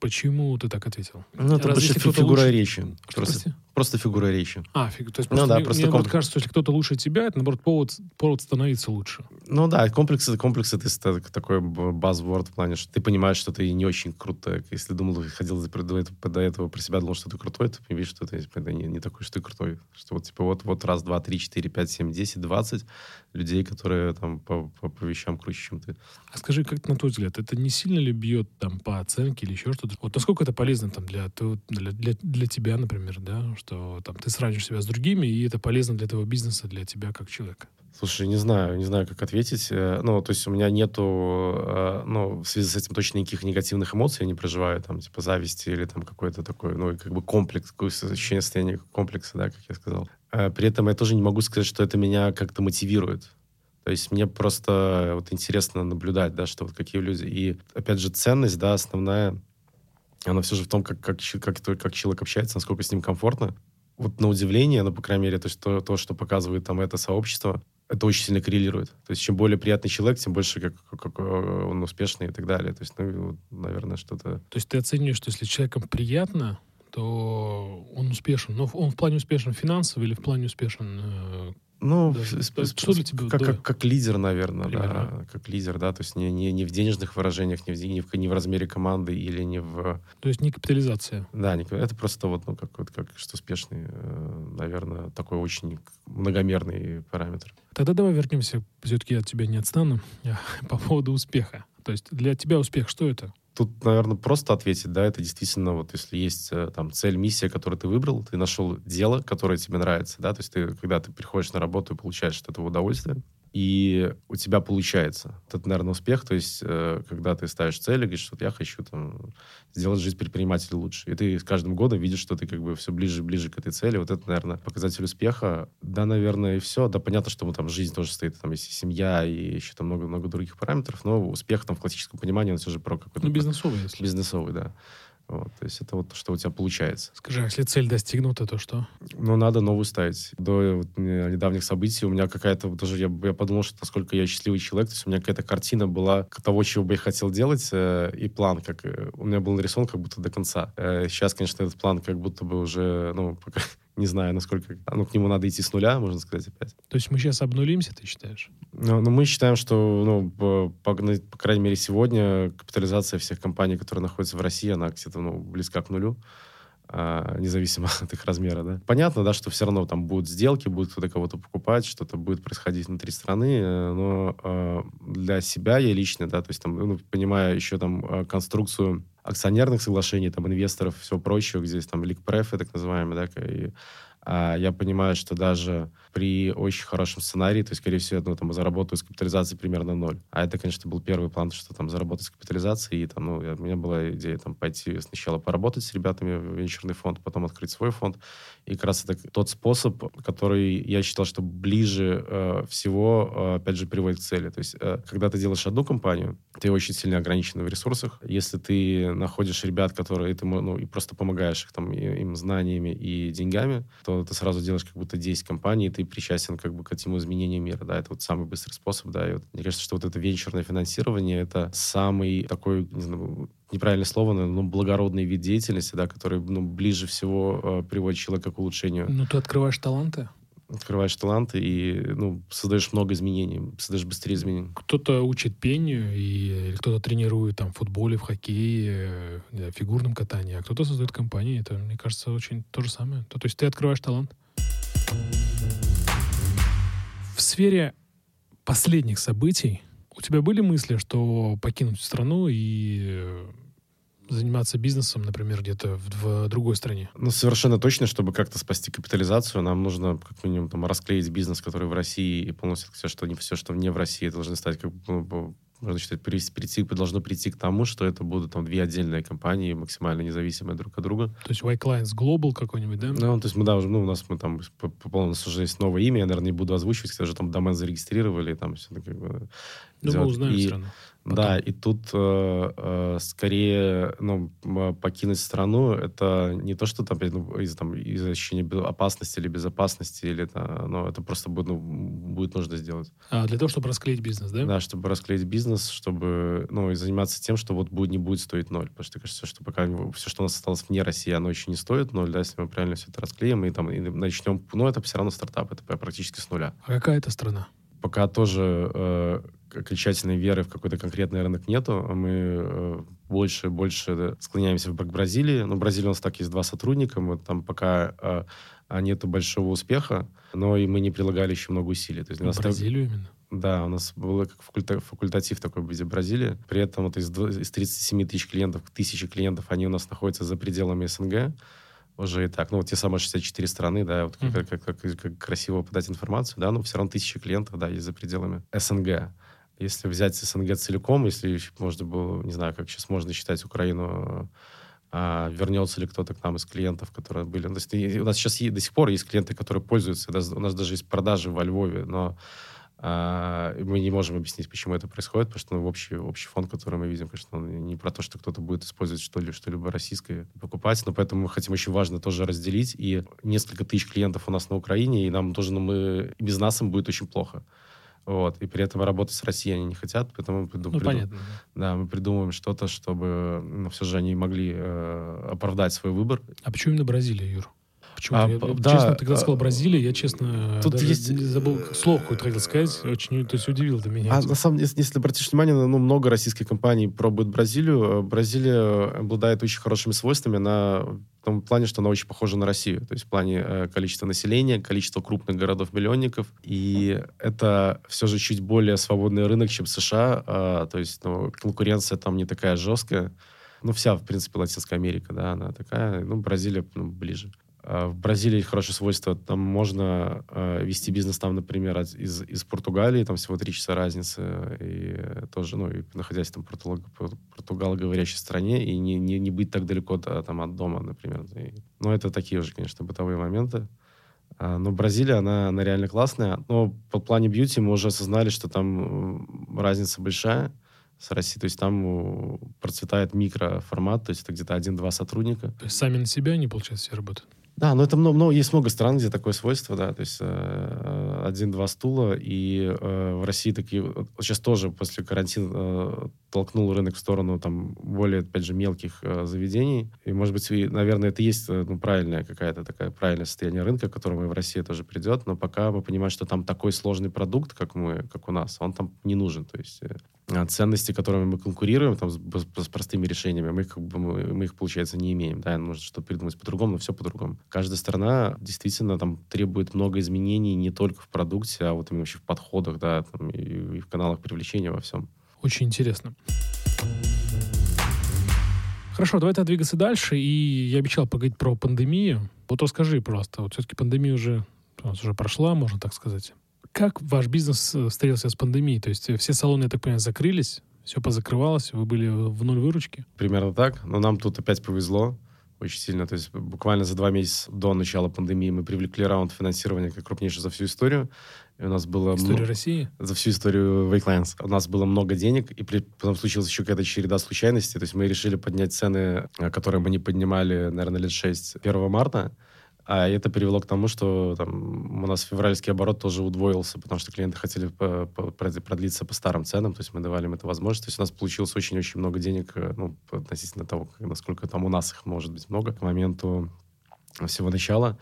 Почему ты так ответил? Ну, это Разве просто фигура лучше... речи. Что, просто, просто фигура речи. А, фиг... то есть ну просто, ну, да, мне, просто мне комплекс... кажется, что если кто-то лучше тебя, это, наоборот, повод, повод становиться лучше. Ну да, комплексы, комплексы это такой базворд в плане, что ты понимаешь, что ты не очень крутой. Если думал, ходил до этого, до этого про себя, думал, что ты крутой, то видишь, что ты типа, не, не такой, что ты крутой. Что вот, типа, вот, вот раз, два, три, четыре, пять, семь, десять, двадцать людей, которые там по, по, по вещам круче, чем ты. А скажи, как на твой взгляд, это не сильно ли бьет там по оценке или еще что-то? Вот насколько это полезно там для, для, для, для тебя, например, да, что там ты сравнишь себя с другими, и это полезно для твоего бизнеса, для тебя как человека? Слушай, не знаю, не знаю, как ответить. Э, ну, то есть у меня нету, э, ну, в связи с этим точно никаких негативных эмоций я не проживаю, там, типа, зависти или там какой-то такой, ну, как бы комплекс, какое ощущение состояния комплекса, да, как я сказал. Э, при этом я тоже не могу сказать, что это меня как-то мотивирует. То есть мне просто вот интересно наблюдать, да, что вот какие люди. И, опять же, ценность, да, основная, она все же в том, как, как, как, как человек общается, насколько с ним комфортно. Вот на удивление, ну, по крайней мере, то, что, то, что показывает там это сообщество, это очень сильно коррелирует. То есть чем более приятный человек, тем больше как, как, как он успешный и так далее. То есть, ну, наверное, что-то... То есть ты оцениваешь, что если человеком приятно, то он успешен. Но он в плане успешен финансово или в плане успешен э, ну, да. что для тебя? Как, как, как лидер, наверное, Примерно. да. Как лидер, да. То есть не, не, не в денежных выражениях, не в, не, в, не в размере команды или не в... То есть не капитализация. Да, не, это просто вот, ну, как, вот, как что успешный, э, наверное, такой очень многомерный параметр. Тогда давай вернемся, все-таки от тебя не отстану, по поводу успеха. То есть для тебя успех что это? Тут, наверное, просто ответить, да, это действительно вот если есть э, там цель, миссия, которую ты выбрал, ты нашел дело, которое тебе нравится, да, то есть ты, когда ты приходишь на работу и получаешь от этого удовольствие, и у тебя получается. Это, наверное, успех, то есть, э, когда ты ставишь цель и говоришь, что я хочу там, сделать жизнь предпринимателя лучше. И ты с каждым годом видишь, что ты как бы все ближе и ближе к этой цели. Вот это, наверное, показатель успеха. Да, наверное, и все. Да, понятно, что там жизнь тоже стоит, там есть семья и еще там много-много других параметров, но успех там в классическом понимании, он все же про какой-то... Ну, бизнесовый, если. Бизнесовый, да. Вот, то есть это вот то, что у тебя получается. Скажи, а если цель достигнута, то что? Ну, надо новую ставить. До вот, недавних событий у меня какая-то, даже я, я подумал, что насколько я счастливый человек, то есть у меня какая-то картина была того, чего бы я хотел делать, э, и план, как э, у меня был нарисован как будто до конца. Э, сейчас, конечно, этот план как будто бы уже, ну, пока, не знаю, насколько... Ну, к нему надо идти с нуля, можно сказать, опять. То есть мы сейчас обнулимся, ты считаешь? Ну, ну мы считаем, что, ну, по, по, крайней мере, сегодня капитализация всех компаний, которые находятся в России, она где-то, ну, близка к нулю. А, независимо от их размера, да. Понятно, да, что все равно там будут сделки, будет кто-то кого-то покупать, что-то будет происходить внутри страны, э, но э, для себя я лично, да, то есть там, ну, понимая еще там э, конструкцию акционерных соглашений, там, инвесторов, все прочее, где здесь там ликпрефы, так называемые, да, и а, я понимаю, что даже при очень хорошем сценарии, то есть, скорее всего, ну, там, заработаю с капитализацией примерно ноль. А это, конечно, был первый план, что там заработать с капитализацией. И там, ну, у меня была идея там пойти сначала поработать с ребятами в венчурный фонд, потом открыть свой фонд. И как раз это тот способ, который я считал, что ближе э, всего, э, опять же, приводит к цели. То есть, э, когда ты делаешь одну компанию, ты очень сильно ограничен в ресурсах. Если ты находишь ребят, которые ты, ну, и просто помогаешь их там им знаниями и деньгами, то ты сразу делаешь как будто 10 компаний, и ты причастен как бы к этому изменению мира, да, это вот самый быстрый способ, да, и вот мне кажется, что вот это венчурное финансирование, это самый такой, не знаю, неправильное слово, но благородный вид деятельности, да, который ну, ближе всего э, приводит человека к улучшению. Ну, ты открываешь таланты? Открываешь таланты и ну, создаешь много изменений, создаешь быстрее изменений. Кто-то учит пению, и кто-то тренирует там в футболе, в хоккее, в фигурном катании, а кто-то создает компании. Это, мне кажется, очень то же самое. То, то есть ты открываешь талант. В сфере последних событий у тебя были мысли, что покинуть страну и заниматься бизнесом, например, где-то в, в другой стране? Ну, совершенно точно, чтобы как-то спасти капитализацию, нам нужно как минимум там расклеить бизнес, который в России, и полностью все, что не все, что не в России, должны стать как бы ну, можно считать, прийти, должно прийти к тому, что это будут там две отдельные компании, максимально независимые друг от друга. То есть Y Clients Global какой-нибудь, да? Ну, то есть мы, да, уже, ну, у нас мы там, по, по, у нас уже есть новое имя, я, наверное, не буду озвучивать, когда же там домен зарегистрировали, там все как бы... Ну, мы узнаем и, все равно. Потом. Да, и тут э, э, скорее ну, покинуть страну это не то, что там, ну, из, там, из ощущения опасности или безопасности, или это, ну, это просто будет, ну, будет нужно сделать. А, для того, чтобы расклеить бизнес, да? Да, чтобы расклеить бизнес, чтобы ну, и заниматься тем, что вот будет, не будет стоить ноль. Потому что кажется, что пока все, что у нас осталось вне России, оно еще не стоит ноль, да, если мы правильно все это расклеим и, там, и начнем, ну, это все равно стартап, это практически с нуля. А какая это страна? Пока тоже э, окончательной веры в какой-то конкретный рынок нету. Мы э, больше больше склоняемся к Бразилии. Ну, Бразилия у нас так есть два сотрудника. Мы там пока э, а нету большого успеха, но и мы не прилагали еще много усилий. То есть для нас Бразилию именно? Да, у нас был как факульта, факультатив такой в Бразилии. При этом вот из, из 37 тысяч клиентов, тысячи клиентов, они у нас находятся за пределами СНГ уже и так. Ну, вот те самые 64 страны, да, вот mm-hmm. как, как, как, как красиво подать информацию, да, но все равно тысячи клиентов, да, есть за пределами СНГ. Если взять СНГ целиком, если можно было, не знаю, как сейчас можно считать Украину, а вернется ли кто-то к нам из клиентов, которые были. То есть, у нас сейчас до сих пор есть клиенты, которые пользуются. У нас даже есть продажи во Львове, но а, мы не можем объяснить, почему это происходит, потому что ну, общий, общий фон, который мы видим, конечно, он не про то, что кто-то будет использовать что-либо, что-либо российское покупать, но поэтому мы хотим очень важно тоже разделить. И несколько тысяч клиентов у нас на Украине, и нам тоже, ну, мы, без нас им будет очень плохо. Вот. И при этом работать с Россией они не хотят, поэтому мы придум... ну, понятно. Да, мы придумываем что-то, чтобы ну, все же они могли э, оправдать свой выбор. А почему именно Бразилия, Юр? Почему? А, я, да, честно, ты когда а, сказал Бразилия, я, честно, тут даже есть... забыл слово какое-то хотел сказать. Очень, то есть удивил ты меня. А на самом деле, если обратишь внимание, ну, много российских компаний пробуют Бразилию. Бразилия обладает очень хорошими свойствами. на в том плане, что она очень похожа на Россию. То есть в плане э, количества населения, количества крупных городов-миллионников. И это все же чуть более свободный рынок, чем США. Э, то есть ну, конкуренция там не такая жесткая. Ну, вся, в принципе, Латинская Америка, да, она такая. Ну, Бразилия ну, ближе. А в Бразилии хорошее свойство. Там можно э, вести бизнес, там, например, из, из Португалии, там всего три часа разницы, и тоже, ну, и находясь там в португалоговорящей стране, и не, не, не быть так далеко да, там, от дома, например. И, ну, это такие уже, конечно, бытовые моменты. А, но Бразилия, она, она реально классная. Но по плане бьюти мы уже осознали, что там разница большая с Россией. То есть там процветает микроформат, то есть это где-то один-два сотрудника. То есть сами на себя они, получается, все работают? Да, но это много, много, есть много стран, где такое свойство, да, то есть э, один-два стула, и э, в России такие, вот сейчас тоже после карантина э, толкнул рынок в сторону там более, опять же, мелких э, заведений, и, может быть, и, наверное, это есть э, ну, правильная какая-то такая правильное состояние рынка, к которому и в России тоже придет, но пока мы понимаем, что там такой сложный продукт, как мы, как у нас, он там не нужен, то есть э, ценности, которыми мы конкурируем там, с, с простыми решениями, мы, как бы, мы, мы их, получается, не имеем. Да? Нужно что-то придумать по-другому, но все по-другому. Каждая страна действительно там требует много изменений не только в продукте, а вот именно вообще в подходах, да, там, и, и в каналах привлечения во всем. Очень интересно. Хорошо, давай тогда двигаться дальше. И я обещал поговорить про пандемию. Вот расскажи просто. Вот все-таки пандемия уже, уже прошла, можно так сказать. Как ваш бизнес э, встретился с пандемией? То есть э, все салоны, я так понимаю, закрылись, все позакрывалось, вы были в нуль выручки? Примерно так. Но нам тут опять повезло очень сильно. То есть буквально за два месяца до начала пандемии мы привлекли раунд финансирования как крупнейший за всю историю. И у нас было... Историю много... России? За всю историю Wakelines. У нас было много денег, и при... потом случилась еще какая-то череда случайностей. То есть мы решили поднять цены, э, которые мы не поднимали, наверное, лет 6 1 марта. А это привело к тому, что там, у нас февральский оборот тоже удвоился, потому что клиенты хотели продлиться по старым ценам, то есть мы давали им эту возможность. То есть у нас получилось очень-очень много денег, э, ну, относительно того, насколько там у нас их может быть много к моменту всего начала.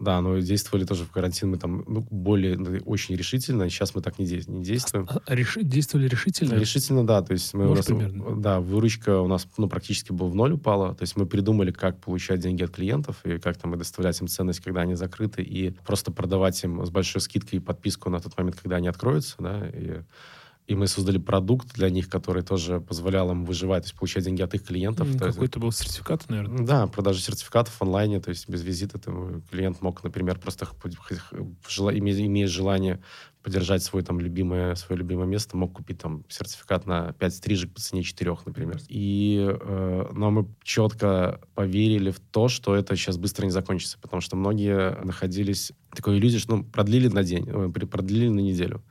Да, но действовали тоже в карантин мы там ну, более ну, очень решительно. Сейчас мы так не, де- не действуем. А, а реши- действовали решительно? Решительно, да. То есть мы Может, у нас, примерно? Да, выручка у нас ну, практически была в ноль упала. То есть мы придумали, как получать деньги от клиентов и как там и доставлять им ценность, когда они закрыты, и просто продавать им с большой скидкой подписку на тот момент, когда они откроются, да, и и мы создали продукт для них, который тоже позволял им выживать, то есть получать деньги от их клиентов. Есть- Какой-то был сертификат, наверное. да, продажа сертификатов в онлайне, то есть без визита там, клиент мог, например, просто имея желание поддержать свой там любимое, свое любимое место, мог купить там сертификат на 5 стрижек по цене 4, например. И, э, но мы четко поверили в то, что это сейчас быстро не закончится, потому что многие находились такой иллюзии, что ну, продлили на день, продлили на неделю.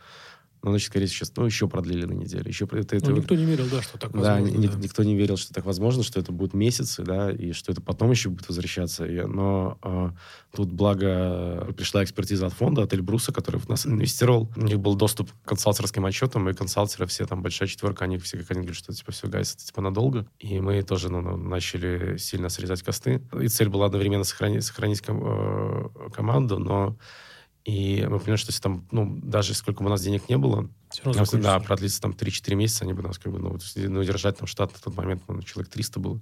Ну, значит, скорее сейчас, ну, еще продлили на неделю. Еще, это, это- Ну, никто не верил, да, что так да, возможно. ни- да. никто не верил, что так возможно, что это будут месяцы, да, и что это потом еще будет возвращаться. И, но э, тут, благо, пришла экспертиза от фонда, от Эльбруса, который в нас инвестировал. У них был доступ к консалтерским отчетам, и консалтеры все, там, большая четверка, они все как они говорят, что, типа, все, гайс, это, типа, надолго. И мы тоже ну, ну, начали сильно срезать косты. И цель была одновременно сохранить, сохранить ком- э, команду, но и мы поняли, что если там, ну, даже сколько бы у нас денег не было, равно нам, продлится там 3-4 месяца, они бы нас как бы, ну, ну, держать там штат на тот момент, ну, человек 300 было.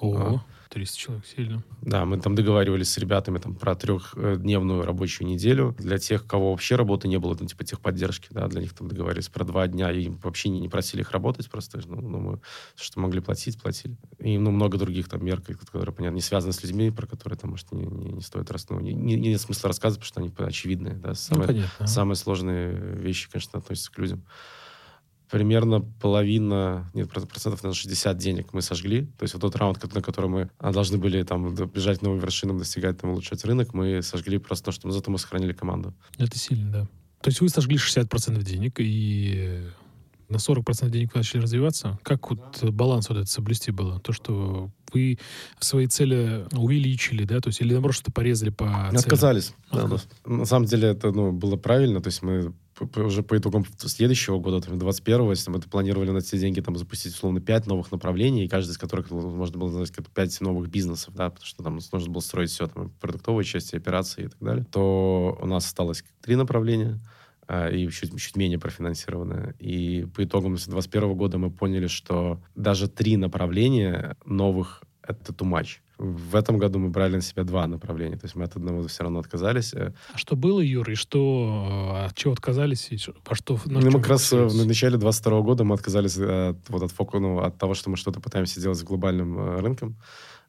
Ого, 300 человек, сильно. Да, мы там договаривались с ребятами там про трехдневную рабочую неделю. Для тех, кого вообще работы не было, ну, типа техподдержки, да, для них там договаривались про два дня, и вообще не, не просили их работать просто, ну, ну, мы что могли платить, платили. И, ну, много других там мер, которые, понятно, не связаны с людьми, про которые там, может, не, не, не стоит раз, ну, не, не- нет смысла рассказывать, потому что они очевидные, да, Ну, самые, понятно. Самые сложные вещи, конечно, относятся к людям. Примерно половина, нет, проц- процентов на 60 денег мы сожгли. То есть вот тот раунд, на который мы а, должны были там бежать к новым вершинам, достигать, там, улучшать рынок, мы сожгли просто то, что зато мы сохранили команду. Это сильно, да. То есть вы сожгли 60% денег, и на 40% денег вы начали развиваться. Как вот баланс вот этот соблюсти было? То, что вы свои цели увеличили, да? То есть или наоборот, что-то порезали по Мы целям? отказались. Да, да. На самом деле это ну, было правильно. То есть мы уже по итогам следующего года, там, 21-го, если мы планировали на эти деньги там запустить, условно, 5 новых направлений, и каждый из которых можно было назвать как 5 новых бизнесов, да, потому что там нужно было строить все, там, продуктовые части, операции и так далее, то у нас осталось три направления, а, и чуть, чуть менее профинансированное. И по итогам 2021 года мы поняли, что даже три направления новых — это too much. В этом году мы брали на себя два направления, то есть мы от одного все равно отказались. Э, А что было, Юр, и что, э, от чего отказались, и во что... Ну, мы как раз э, в начале 22 года мы отказались от, вот, от, фоку- ну, от того, что мы что-то пытаемся делать с глобальным рынком.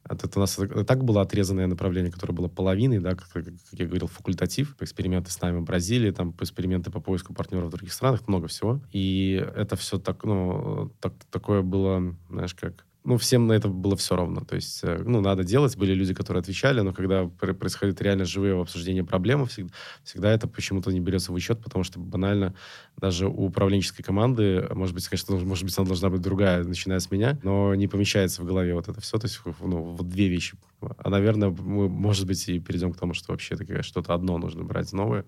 Это, у нас так было отрезанное направление, которое было половиной, да, как- как я говорил, факультатив, эксперименты с нами в Бразилии, там эксперименты по поиску партнеров в других странах, много всего. И это все так, ну, так, такое было, знаешь, как ну, всем на это было все равно. То есть, э, ну, надо делать. Были люди, которые отвечали, но когда пр- происходит реально живые обсуждения проблемы, всегда, всегда это почему-то не берется в учет, потому что банально даже у управленческой команды, может быть, конечно, может быть, она должна быть другая, начиная с меня, но не помещается в голове вот это все. То есть, ну, вот две вещи. А, наверное, мы, может быть, и перейдем к тому, что вообще такое что-то одно нужно брать новое,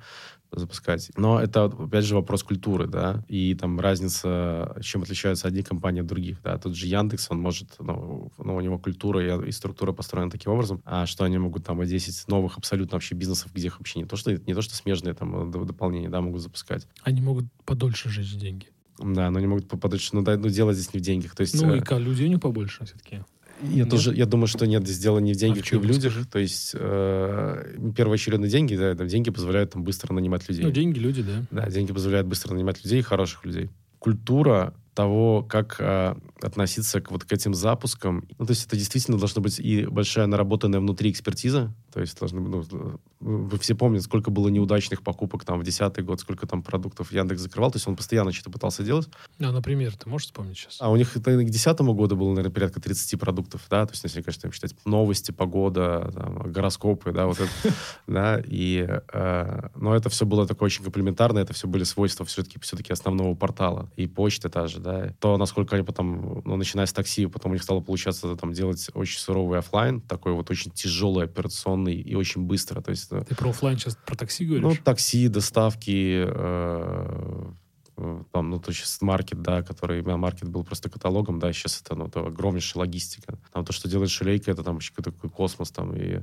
запускать. Но это, опять же, вопрос культуры, да, и там разница, чем отличаются одни компании от других, да. Тот же Яндекс, он может, ну, ну, у него культура и, и структура построена таким образом, а что они могут там 10 новых абсолютно вообще бизнесов, где их вообще не то, что, не то, что смежные там дополнения, да, могут запускать. Они могут подольше жить деньги. Да, но они могут подальше, ну, да, ну, дело здесь не в деньгах. То есть, Ну, э, и как, людей у них побольше все-таки. Я нет? тоже, я думаю, что нет, дело не в деньгах, не чем, в людях. То есть, э, первоочередно деньги, да, там, деньги позволяют там быстро нанимать людей. Ну, деньги, люди, да. Да, деньги позволяют быстро нанимать людей, хороших людей. Культура того, как а, относиться к вот к этим запускам. Ну, то есть это действительно должна быть и большая наработанная внутри экспертиза. То есть должны, ну, вы все помните, сколько было неудачных покупок там в 2010 год, сколько там продуктов Яндекс закрывал. То есть он постоянно что-то пытался делать. А, например, ты можешь вспомнить сейчас? А у них это к 2010 году было, наверное, порядка 30 продуктов, да, то есть, если, конечно, там считать новости, погода, там, гороскопы, да, вот это, да, и, э, но это все было такое очень комплементарно, это все были свойства все-таки, все-таки основного портала, и почта та же, да, то, насколько они потом, ну, начиная с такси, потом у них стало получаться там делать очень суровый оффлайн, такой вот очень тяжелый, операционный и очень быстро, то есть, э, Ты про оффлайн сейчас про такси ну, говоришь? такси, доставки, э, э, там, ну, то сейчас маркет, да, который, маркет был просто каталогом, да, сейчас это, ну, это огромнейшая логистика. Там то, что делает Шелейка, это там еще какой-то такой космос там, и...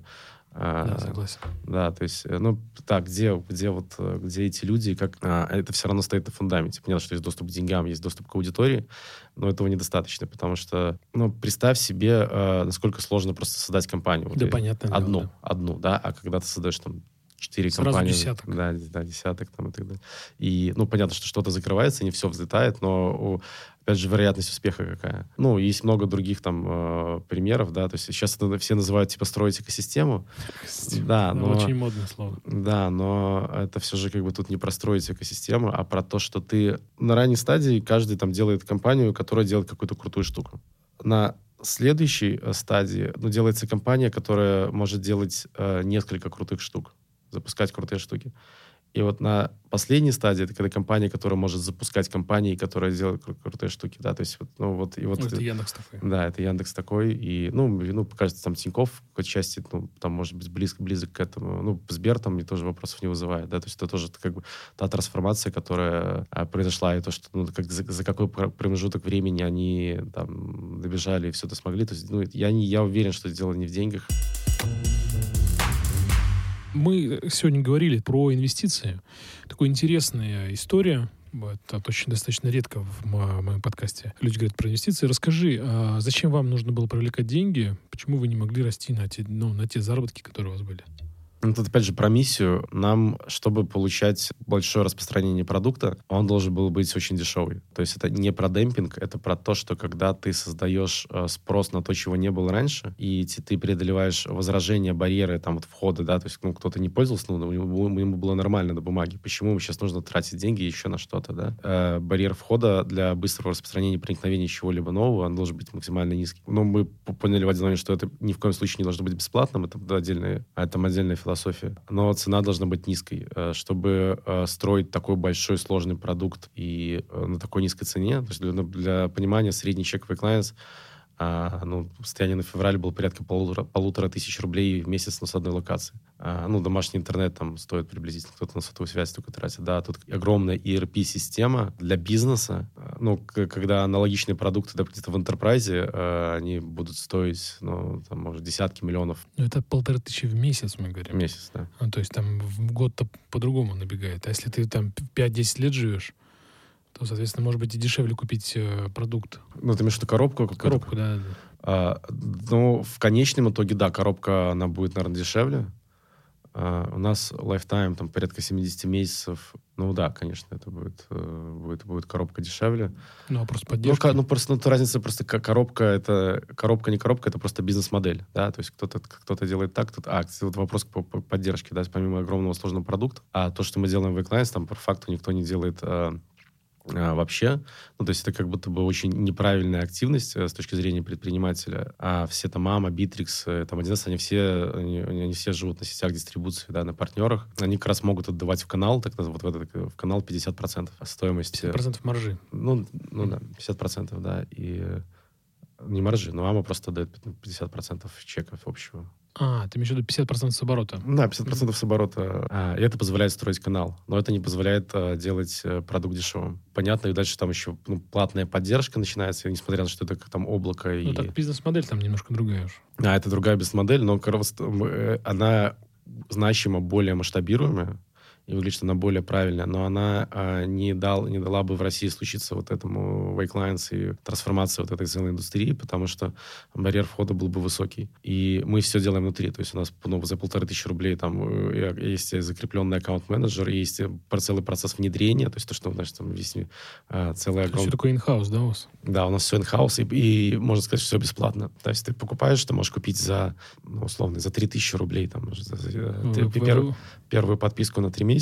э, да, согласен. да, то есть, э, ну, так, где, где вот, э, где эти люди, как а, это все равно стоит на фундаменте. Понятно, что есть доступ к деньгам, есть доступ к аудитории, но этого недостаточно, потому что, ну, представь себе, э, насколько сложно просто создать компанию. Да, понятно. одну, одну, да, а когда ты создаешь там четыре компании. десяток. Да, да, десяток там и так далее. И, ну, понятно, что что-то закрывается, не все взлетает, но, опять же, вероятность успеха какая. Ну, есть много других там э, примеров, да, то есть сейчас это все называют, типа, строить экосистему. Да, Ну, но... Очень модное слово. Да, но это все же как бы тут не про строить экосистему, а про то, что ты на ранней стадии каждый там делает компанию, которая делает какую-то крутую штуку. На следующей э, стадии ну, делается компания, которая может делать э, несколько крутых штук, запускать крутые штуки. И вот на последней стадии это когда компания, которая может запускать компании, которые делают кру- крутые штуки, да, то есть вот, ну вот и вот Ну, это Яндекс такой. да, это Яндекс такой. И, ну, ну кажется, там Тиньков в какой-то части, ну, там, может быть, близко, близок к этому. Ну, Сбер там мне тоже вопросов не вызывает, да, то есть это тоже как бы та трансформация, которая а, произошла, и то, что, ну, как, за, за какой пр- промежуток времени они там добежали и все это смогли. То есть, ну, я, не, я уверен, что дело не в деньгах. Мы сегодня говорили про инвестиции. Такая интересная история. Это очень достаточно редко в мо- моем подкасте. Люди говорят про инвестиции. Расскажи, а зачем вам нужно было привлекать деньги? Почему вы не могли расти на те, ну, на те заработки, которые у вас были? Ну, тут опять же про миссию. Нам, чтобы получать большое распространение продукта, он должен был быть очень дешевый. То есть это не про демпинг, это про то, что когда ты создаешь э, спрос на то, чего не было раньше, и ты преодолеваешь возражения, барьеры там вот входа, да, то есть ну, кто-то не пользовался, ну, у него, ему было нормально на бумаге. Почему ему сейчас нужно тратить деньги еще на что-то, да? Э, барьер входа для быстрого распространения проникновения чего-либо нового, он должен быть максимально низкий. Но мы п- поняли в один момент, что это ни в коем случае не должно быть бесплатным, это отдельная, а это отдельная философия. Но цена должна быть низкой. Э, Чтобы э, строить такой большой сложный продукт и э, на такой низкой цене, для, для понимания, средний чековый клиент а, ну, состояние на февраль было порядка полутора, полутора тысяч рублей в месяц на с одной локации. А, ну, домашний интернет там стоит приблизительно, кто-то на сотовую связь только тратит. Да, тут огромная ERP-система для бизнеса. А, Ну, к- когда аналогичные продукты, да, где-то в интерпрайзе, а, они будут стоить, ну, там, может, десятки миллионов Ну, это полторы тысячи в месяц, мы говорим. в месяц, да. Ну, то есть там в год-то по-другому набегает. А если ты там 5-10 лет живешь, то, соответственно, может быть и дешевле купить э, продукт. Ну, ты имеешь в виду коробку? какую-то? Коробку, да. да. А, ну, в конечном итоге, да, коробка, она будет, наверное, дешевле. А, у нас lifetime там порядка 70 месяцев. Ну да, конечно, это будет, э, будет, будет коробка дешевле. Ну, а просто Ну, поддержка. ко- ну, просто ну, разница просто ко- коробка это коробка не коробка, это просто бизнес-модель, да, то есть кто-то кто-то делает так, кто-то а кстати, вот вопрос по, по поддержке, да, помимо огромного сложного продукта, а то, что мы делаем в e там по факту никто не делает э, а, вообще. Ну, то есть это как будто бы очень неправильная активность э, с точки зрения предпринимателя. А все там amo, Битрикс, э, там 1С, они все, они, они все живут на сетях дистрибуции, да, на партнерах. Они как раз могут отдавать в канал, так вот в, этот, э, в канал 50% стоимости. 50% маржи. Ну, ну да, 50%, да. И не маржи, но amo просто дает 50% чеков общего. А, ты имеешь в виду 50% с оборота. Да, 50% с оборота. А, и это позволяет строить канал. Но это не позволяет а, делать э, продукт дешевым. Понятно, и дальше там еще ну, платная поддержка начинается, несмотря на то, что это как там облако и... Ну, так бизнес-модель там немножко другая уж. А, это другая бизнес-модель, но э, она значимо более масштабируемая, и выглядит, что она более правильная, но она а, не, дал, не дала бы в России случиться вот этому Wakelines и трансформации вот этой целой индустрии, потому что барьер входа был бы высокий. И мы все делаем внутри, то есть у нас ну, за полторы тысячи рублей там э, есть закрепленный аккаунт-менеджер, есть целый процесс внедрения, то есть то, что, значит, там весь а, целый Все огромный... такое in-house, да, у вас? Да, у нас все in-house, и, и можно сказать, что все бесплатно. То есть ты покупаешь, ты можешь купить за, ну, условно, за 3000 рублей, там, за- за- ты Вы- пер- вы- первую подписку на три месяца,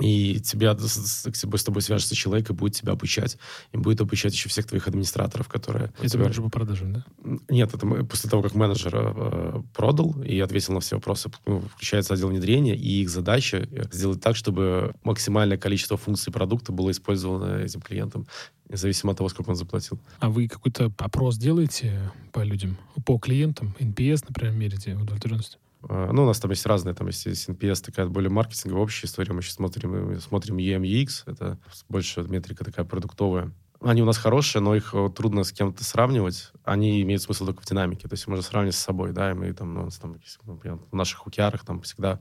и тебя, с, тобой- свяжется человек и будет тебя обучать. И будет обучать еще всех твоих администраторов, которые... Это тебя- менеджер по продажам, да? Нет, это после того, как менеджер э, продал и ответил на все вопросы, ну, включается отдел внедрения, и их задача э, сделать так, чтобы максимальное количество функций продукта было использовано этим клиентом, независимо от того, сколько он заплатил. А вы какой-то опрос делаете по людям, по клиентам? NPS, например, мерите удовлетворенность? Э, Ну, у нас там есть разные, там есть NPS, такая более маркетинговая, общая история. Мы сейчас смотрим, мы смотрим EMUX, это больше метрика такая продуктовая. Они у нас хорошие, но их э, трудно с кем-то сравнивать. Они имеют смысл только в динамике. То есть можно сравнивать с собой, да, и мы там, ну, там есть, например, в наших хукиарах там всегда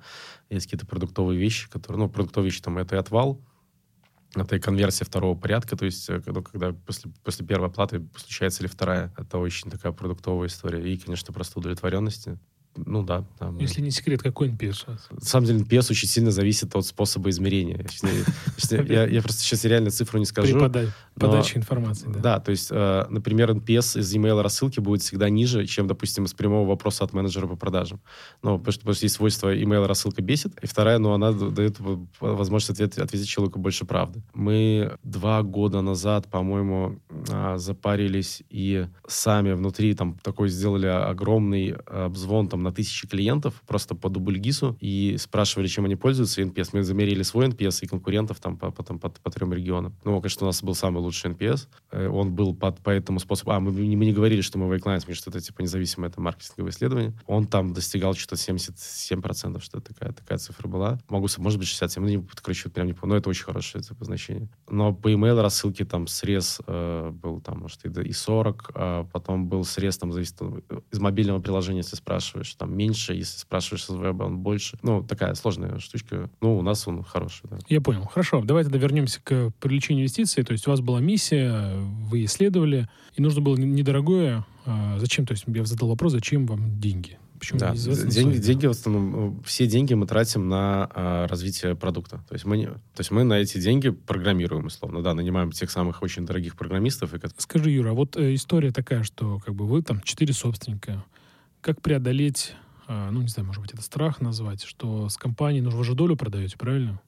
есть какие-то продуктовые вещи, которые, ну, продуктовые вещи там это и отвал, это и конверсия второго порядка, то есть э, ну, когда после, после первой оплаты случается ли вторая. Это очень такая продуктовая история. И, конечно, просто удовлетворенности. Ну да. мы- Если не секрет, какой NPS? вас? На самом деле NPS очень сильно зависит от способа измерения. Сейчас Я, просто сейчас реально цифру не скажу. При пода- но- подаче информации, да. Да, то есть, э, например, NPS из email рассылки будет всегда ниже, чем, допустим, из прямого вопроса от менеджера по продажам. Ну, потому что, есть свойство email рассылка бесит, и вторая, ну, она дает возможность ответ- ответить человеку больше правды. Мы два года назад, по-моему, а, запарились и сами внутри там такой сделали огромный обзвон там на тысячи клиентов просто по дубльгису и спрашивали, чем они пользуются, и NPS. Мы замерили свой NPS и конкурентов там по, по, там, по, по трем регионам. Ну, конечно, у нас был самый лучший NPS. Э, Он был под, по этому способу... А, мы, мы не говорили, что мы Wayclient, потому что это типа независимое это маркетинговое исследование. Он там достигал что-то 77%, что такая, такая цифра была. Могу, может быть, 67, ну, не, вот прям не помню, но это очень хорошее типа, значение. Но по email рассылке там срез э, был там, может, и, и 40, а потом был срез, там, зависит от- из мобильного приложения, если спрашиваешь, там меньше, если спрашиваешь из веба, он больше. Ну, такая сложная штучка. Ну, у нас он хороший, да. Я понял. Хорошо, давай тогда вернемся к привлечению инвестиций. То есть у вас была миссия, вы исследовали, и нужно было недорогое. а, Зачем? То есть я задал вопрос, зачем вам деньги? Почему Да, деньги, деньги в основном, э, все деньги мы тратим на а, развитие продукта. То есть, мы, не- то есть мы на эти деньги программируем, условно, да, нанимаем тех самых очень дорогих программистов. И, Скажи, Юра, вот э, история такая, что как бы вы там четыре собственника. Как преодолеть, а, ну, не знаю, может быть, это страх назвать, что с компанией, ну, вы же долю продаете, правильно?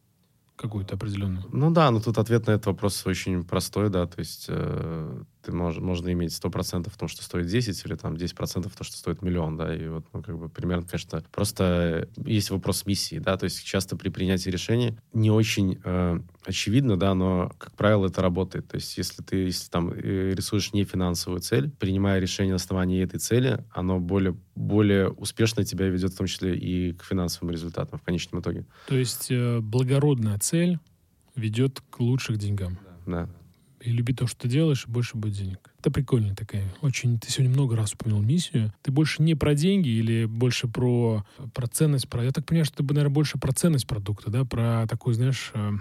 Какую-то определенную. ну да, но тут ответ на этот вопрос очень простой, да, то есть э, ты мож, можно иметь 100% в том, что стоит 10, или там 10% в том, что стоит миллион, да, и вот, ну, как бы, примерно, конечно, просто есть вопрос миссии, да, то есть часто при принятии решений не очень э, очевидно, да, но, как правило, это работает, то есть если ты, если там э, рисуешь не финансовую цель, принимая решение на основании этой цели, оно более, более успешно тебя ведет в том числе и к финансовым результатам в конечном итоге, То есть э, благородная цель ведет к лучших деньгам. да. И люби то, что ты делаешь, и больше будет денег. Это прикольная такая. Очень. Ты сегодня много раз упомянул миссию. Ты больше не про деньги или больше про, про ценность. Про, я так понимаю, что ты, наверное, больше про ценность продукта, да, про такую, знаешь, э,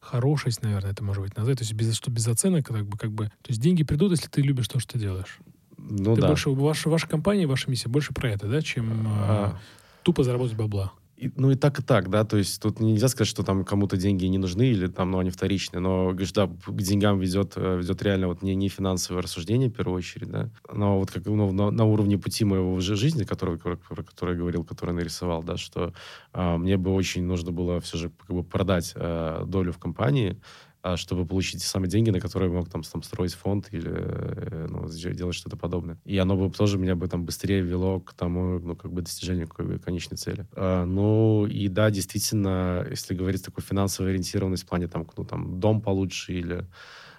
хорошесть, наверное, это может быть назвать. То есть без, что без оценок, как бы, как бы. То есть деньги придут, если ты любишь то, что ты делаешь. Ну ты да. больше, ваша, ваша компания, ваша миссия больше про это, да, чем э, А, тупо заработать бабла. Ну и так, и так, да, то есть тут нельзя сказать, что там кому-то деньги не нужны или там, ну, они вторичные, но, говоришь, да, к деньгам ведет, э, ведет реально вот не, не финансовое рассуждение в первую очередь, да, но вот как ну, на, на уровне пути моего жизни, который, про про который я говорил, который нарисовал, да, что а, мне бы очень нужно было все же как бы продать а, долю в компании, чтобы получить те самые деньги, на которые я мог там, там строить фонд или э, ну, делать что-то подобное. И оно бы тоже меня бы там быстрее вело к тому, ну, как бы достижению какой-то конечной цели. А, ну, и да, действительно, если говорить такой финансовой ориентированность в плане там, ну, там, дом получше или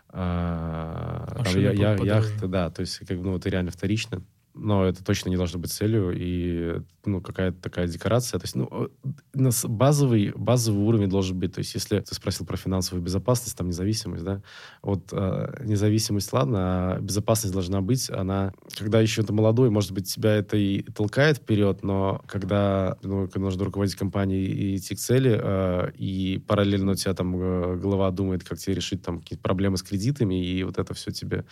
а, там, я, я- яхта, да, то есть как бы, ну, это реально вторично. Но это точно не должно быть целью, и ну, какая-то такая декорация. То есть, ну, э, нас базовый, базовый уровень должен быть. То есть, если ты спросил про финансовую безопасность, там, независимость, да, вот э, независимость, ладно, а безопасность должна быть, она, когда еще ты молодой, может быть, тебя это и толкает вперед, но когда, ну, нужно руководить компанией и идти к цели, э, и параллельно у тебя там э, голова думает, как тебе решить там какие-то проблемы с кредитами, и вот это все тебе,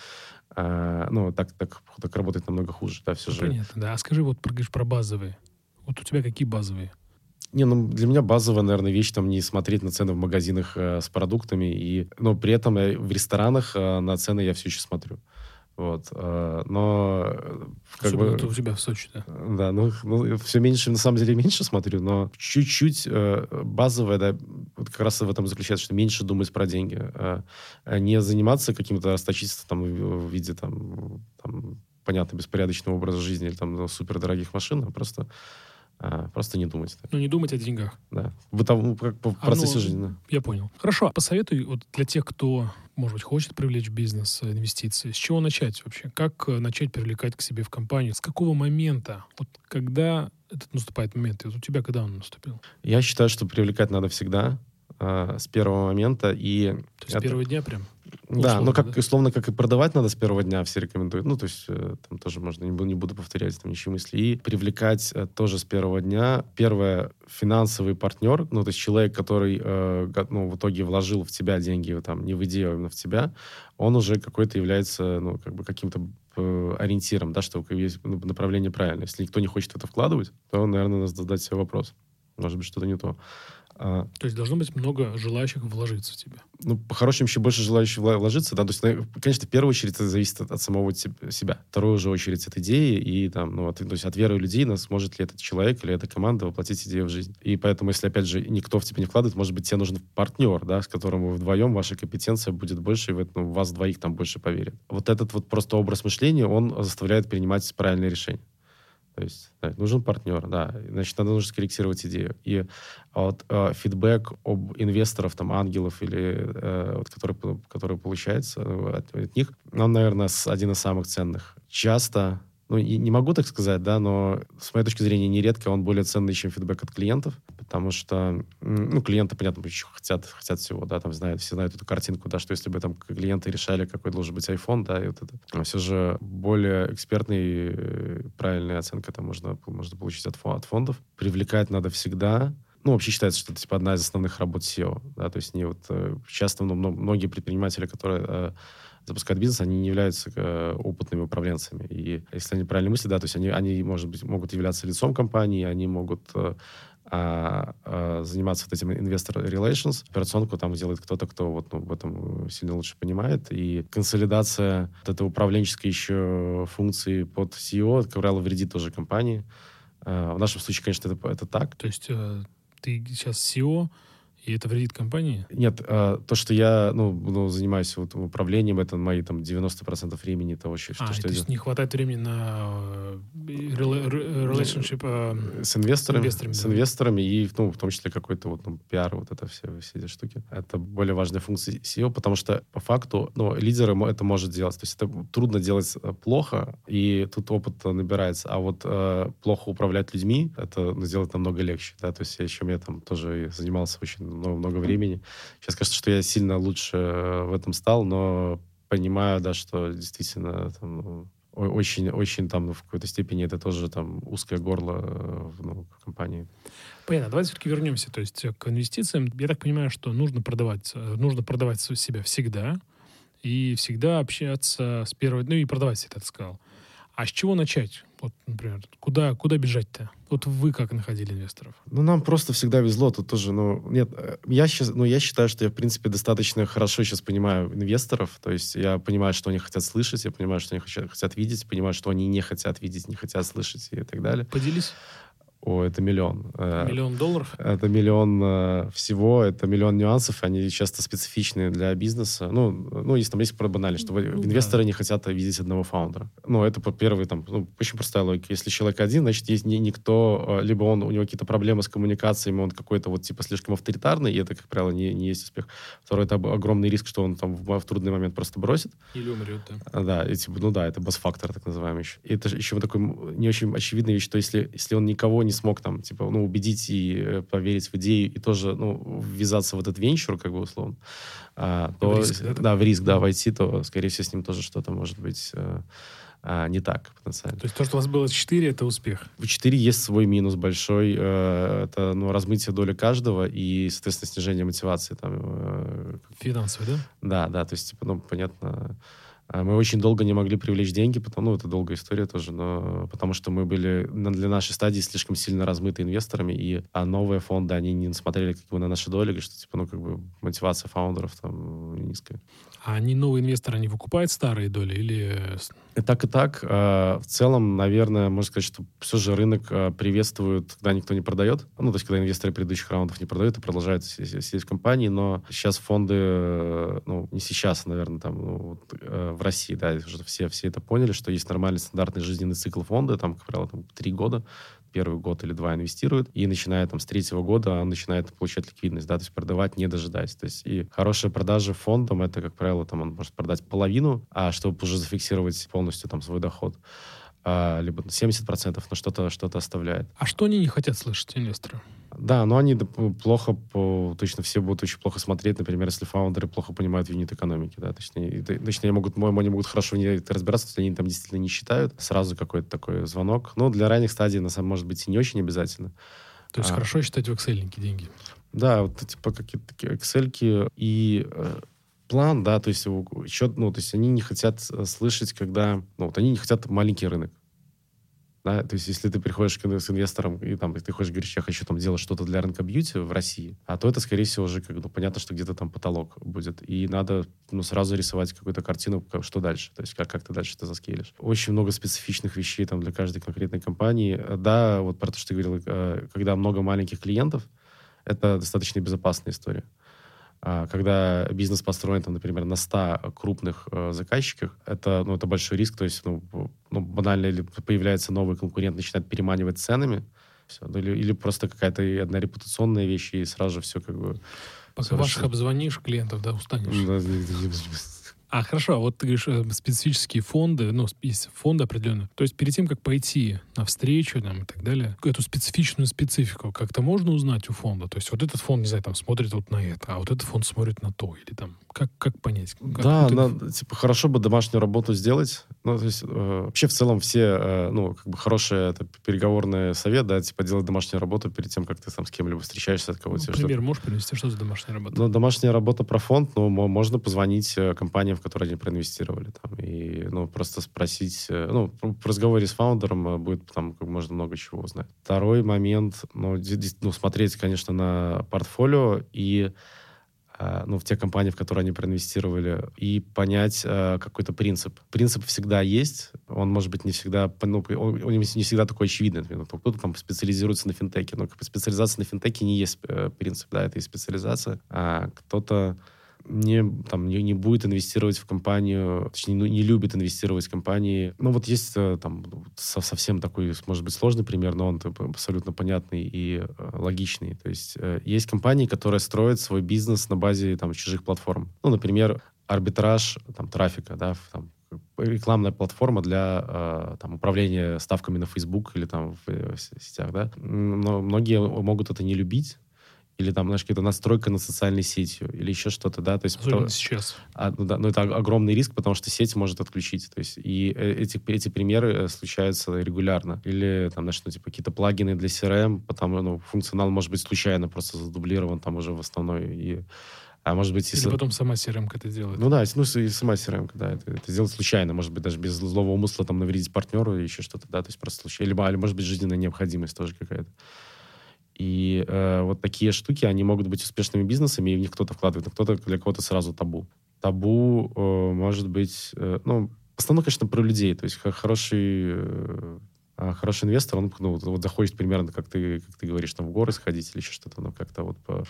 э, ну, так, так, так работает намного хуже, да, все же. Понятно, да. А скажи, вот про, про базовые. Вот у тебя какие базовые? Не, ну для меня базовая, наверное, вещь там не смотреть на цены в магазинах э, с продуктами, и, но при этом я в ресторанах э, на цены я все еще смотрю. Вот, э, но э, как Особенно бы... у тебя в Сочи, да. Да, ну, ну, все меньше, на самом деле, меньше смотрю, но чуть-чуть э, базовое, да, вот как раз в этом заключается, что меньше думать про деньги. э, а не заниматься каким-то расточительством там, в в виде, там, там, понятно, беспорядочного образа жизни или там ну, супердорогих машин, а просто, а, просто не думать. да, Ну, не думать о деньгах. Да. В, по- в А, процессе ну, жизни. да. Я понял. Хорошо. Посоветуй вот для тех, кто, может быть, хочет привлечь бизнес, э, инвестиции. С чего начать вообще? Как э, начать привлекать к себе в компанию? С какого момента? Вот когда этот наступает момент? И вот у тебя когда он наступил? Я считаю, что привлекать надо всегда, а, с первого момента. И То есть с это- первого дня прям? Да, но как, да? условно, как и продавать надо с первого дня, все рекомендуют. Ну, то есть э, там тоже можно, не буду, не буду повторять там ничьи мысли. И привлекать э, тоже с первого дня. Первое, финансовый партнер, ну, то есть человек, который, э, ну, в итоге вложил в тебя деньги, там, не в идею, а именно в тебя, он уже какой-то является, ну, как бы каким-то э, ориентиром, да, что есть направление правильное. Если никто не хочет в это вкладывать, то, наверное, надо задать себе вопрос. Может быть, что-то не то. А, то есть должно быть много желающих вложиться в тебя. Ну, по-хорошему, еще больше желающих вложиться, да, то есть, конечно, в первую очередь это зависит от, от самого себя. Вторую же очередь от идеи и там, ну, от, то есть от веры людей, нас сможет ли этот человек или эта команда воплотить идею в жизнь. И поэтому, если, опять же, никто в тебя не вкладывает, может быть, тебе нужен партнер, да, с которым вы вдвоем, ваша компетенция будет больше, и в этом, вас двоих там больше поверят. Вот этот вот просто образ мышления, он заставляет принимать правильные решения. То есть да, нужен партнер, да. Значит, надо нужно скорректировать идею. И вот э, фидбэк об инвесторов, там, ангелов или э, вот, который, который получается э, от, от них, он, наверное, один из самых ценных. Часто ну, не могу так сказать, да, но с моей точки зрения нередко он более ценный, чем фидбэк от клиентов, потому что, ну, клиенты, понятно, еще хотят, хотят всего, да, там знают, все знают эту картинку, да, что если бы там клиенты решали, какой должен быть iPhone, да, и вот это. Но все же более экспертный, э, правильная оценка там можно, можно получить от, от фондов. Привлекать надо всегда, ну, вообще считается, что это типа одна из основных работ SEO, да, то есть не вот э, часто ну, многие предприниматели, которые э, запускают бизнес, они не являются э, опытными управленцами. И если они правильно мыслят, да, то есть они, они может быть, могут являться лицом компании, они могут э, а, а, заниматься вот этим investor relations. Операционку там делает кто-то, кто вот ну, в этом сильно лучше понимает. И консолидация вот этой управленческой еще функции под CEO, как правило, вредит тоже компании. А, в нашем случае, конечно, это, это так. То есть ты сейчас CEO, и это вредит компании? Нет, э, то, что я ну, ну, занимаюсь вот управлением, это мои там 90% времени того, что, а, что то есть не хватает времени на э, relationship э, с инвесторами, инвесторами, с да. инвесторами и ну, в том числе какой-то вот ну, пиар, вот это все, все эти штуки. Это более важная функция SEO, потому что по факту ну, лидеры это может делать. То есть это трудно делать э, плохо, и тут опыт набирается. А вот э, плохо управлять людьми, это ну, сделать намного легче. Да? То есть я еще я там тоже занимался очень много, много времени. Сейчас кажется, что я сильно лучше э, в этом стал, но понимаю, да, что действительно там, ну, очень, очень там ну, в какой-то степени это тоже там узкое горло э, ну, в компании. Понятно. Давайте все-таки вернемся, то есть к инвестициям. Я так понимаю, что нужно продавать, э, нужно продавать себя всегда и всегда общаться с первой, ну и продавать, я так сказал. А с чего начать? Вот, например, куда, куда бежать-то? Вот вы как находили инвесторов? Ну, нам просто всегда везло. Тут тоже, ну, нет, э, я сейчас, ну, я считаю, что я, в принципе, достаточно хорошо сейчас понимаю инвесторов. То есть я понимаю, что они хотят слышать, я понимаю, что они хотят, хотят видеть, понимаю, что они не хотят видеть, не хотят слышать и так далее. Поделись. О, это миллион. Э, миллион долларов? Это миллион э, всего, это миллион нюансов, они часто специфичные для бизнеса. Ну, ну если там есть про банально, что ну, инвесторы да. не хотят видеть одного фаундера. Ну, это первый там, ну, очень простая логика. Если человек один, значит, есть не, никто, э, либо он, у него какие-то проблемы с коммуникациями, он какой-то вот типа слишком авторитарный, и это, как правило, не, не есть успех. Второй, это огромный риск, что он там в, в трудный момент просто бросит. Или умрет, да. Да, и, типа, ну да, это бас-фактор, так называемый еще. И это еще вот такой не очень очевидная вещь, что если, если он никого не смог там, типа, ну, убедить и э, поверить в идею, и тоже, ну, ввязаться в этот венчур, как бы, условно, а, то, в риск, да, да, в риск, да, войти, то, скорее всего, с ним тоже что-то может быть а, а, не так потенциально. То есть то, что у вас было 4, это успех? В 4 есть свой минус большой. Э, это ну, размытие доли каждого и, соответственно, снижение мотивации. Там, э, Финансовой, да? Да, да. То есть, типа, ну, понятно, мы очень долго не могли привлечь деньги, потому, ну, это долгая история тоже, но потому что мы были для нашей стадии слишком сильно размыты инвесторами, и а новые фонды, они не смотрели как бы на наши доли, что, типа, ну, как бы мотивация фаундеров там низкая. А они, новые инвесторы, они выкупают старые доли или... И так, и так. А, в целом, наверное, можно сказать, что все же рынок приветствует, когда никто не продает. Ну, то есть, когда инвесторы предыдущих раундов не продают и продолжают сидеть в компании, но сейчас фонды, ну, не сейчас, наверное, там, ну, э, в России, да, уже все, все это поняли, что есть нормальный стандартный жизненный цикл фонда, там, как правило, там, три года, первый год или два инвестирует, и начиная там с третьего года он начинает получать ликвидность, да, то есть продавать не дожидаясь. То есть и хорошая продажа фондом, это, как правило, там он может продать половину, а чтобы уже зафиксировать полностью там свой доход. А, либо 70%, но что-то что оставляет. А что они не хотят слышать, инвесторы? Да, но они плохо, точно все будут очень плохо смотреть, например, если фаундеры плохо понимают юнит экономики, да, точнее, точнее могут, они могут хорошо в ней разбираться, если они там действительно не считают, сразу какой-то такой звонок. Но для ранних стадий, на самом может быть, и не очень обязательно. То есть а, хорошо считать в Excel деньги? Да, вот типа какие-то такие Excel и э, план, да, то есть счет, ну, то есть они не хотят э, слышать, когда, ну, вот они не хотят маленький рынок. Да? То есть, если ты приходишь к, с инвестором и там ты хочешь говорить, я хочу там делать что-то для рынка бьюти в России, а то это, скорее всего, уже как, ну, понятно, что где-то там потолок будет. И надо ну, сразу рисовать какую-то картину, что дальше, то есть как, как ты дальше это заскейлишь. Очень много специфичных вещей там для каждой конкретной компании. Да, вот про то, что ты говорил, э, когда много маленьких клиентов, это достаточно безопасная история. А, когда бизнес построен, там, например, на 100 крупных э, заказчиках, это, ну, это большой риск. То есть, ну, ну, банально или появляется новый конкурент, начинает переманивать ценами, все, ну, или, или просто какая-то одна репутационная вещь, и сразу же все как бы... Пока ваших обзвонишь клиентов, да, устанешь. А хорошо, а вот ты говоришь, э, специфические фонды, ну, есть фонды определенные. То есть перед тем, как пойти на встречу там, и так далее, эту специфичную специфику как-то можно узнать у фонда? То есть вот этот фонд, не знаю, там смотрит вот на это, а вот этот фонд смотрит на то, или там, как, как понять? Как, да, ты... надо, типа, хорошо бы домашнюю работу сделать. Ну, то есть, э, вообще в целом все, э, ну, как бы хороший это переговорный совет, да, типа, делать домашнюю работу перед тем, как ты там с кем-либо встречаешься, от кого-то. Ну, пример можешь принести, что за домашняя работа? Ну, домашняя работа про фонд, ну, можно позвонить э, компаниям, в которые они проинвестировали. Там, и ну, просто спросить... Э, ну, в разговоре с фаундером э, будет там как можно много чего узнать. Второй момент, ну, ну смотреть, конечно, на портфолио и ну, в те компании, в которые они проинвестировали, и понять э, какой-то принцип. Принцип всегда есть, он, может быть, не всегда, ну, он, он не всегда такой очевидный. Кто-то там специализируется на финтеке, но специализация на финтеке не есть э, принцип, да, это и специализация. А кто-то не, там, не, не будет инвестировать в компанию, точнее, ну, не любит инвестировать в компании. Ну, вот есть э, там совсем такой, может быть, сложный пример, но он абсолютно понятный и э, логичный. То есть э, есть компании, которые строят свой бизнес на базе там, чужих платформ. Ну, например, арбитраж там, трафика, да, там, рекламная платформа для э, там, управления ставками на Facebook или там в, в сетях, да. Но многие могут это не любить, или там, знаешь, какая-то настройка на социальной сетью, или еще что-то, да, то есть... Особенно потому, сейчас. А, ну, да, но это огромный риск, потому что сеть может отключить, то есть и э, эти, эти примеры э, случаются регулярно. Или там, знаешь, ну, типа какие-то плагины для CRM, потому, ну, функционал может быть случайно просто задублирован там уже в основной, и а может быть, если... Или потом сама CRM это делает. Ну да, ну и сама CRM, да, это, это сделать случайно, может быть, даже без злого умысла там навредить партнеру или еще что-то, да, то есть просто случайно. Либо, или, может быть, жизненная необходимость тоже какая-то. И э, вот такие штуки, они могут быть успешными бизнесами, и в них кто-то вкладывает, а кто-то для кого-то сразу табу. Табу э, может быть, э, ну, в основном, конечно, про людей. То есть хороший, э, а хороший инвестор, он ну, вот заходит примерно, как ты, как ты говоришь, там в горы сходить или еще что-то, ну, как-то вот по,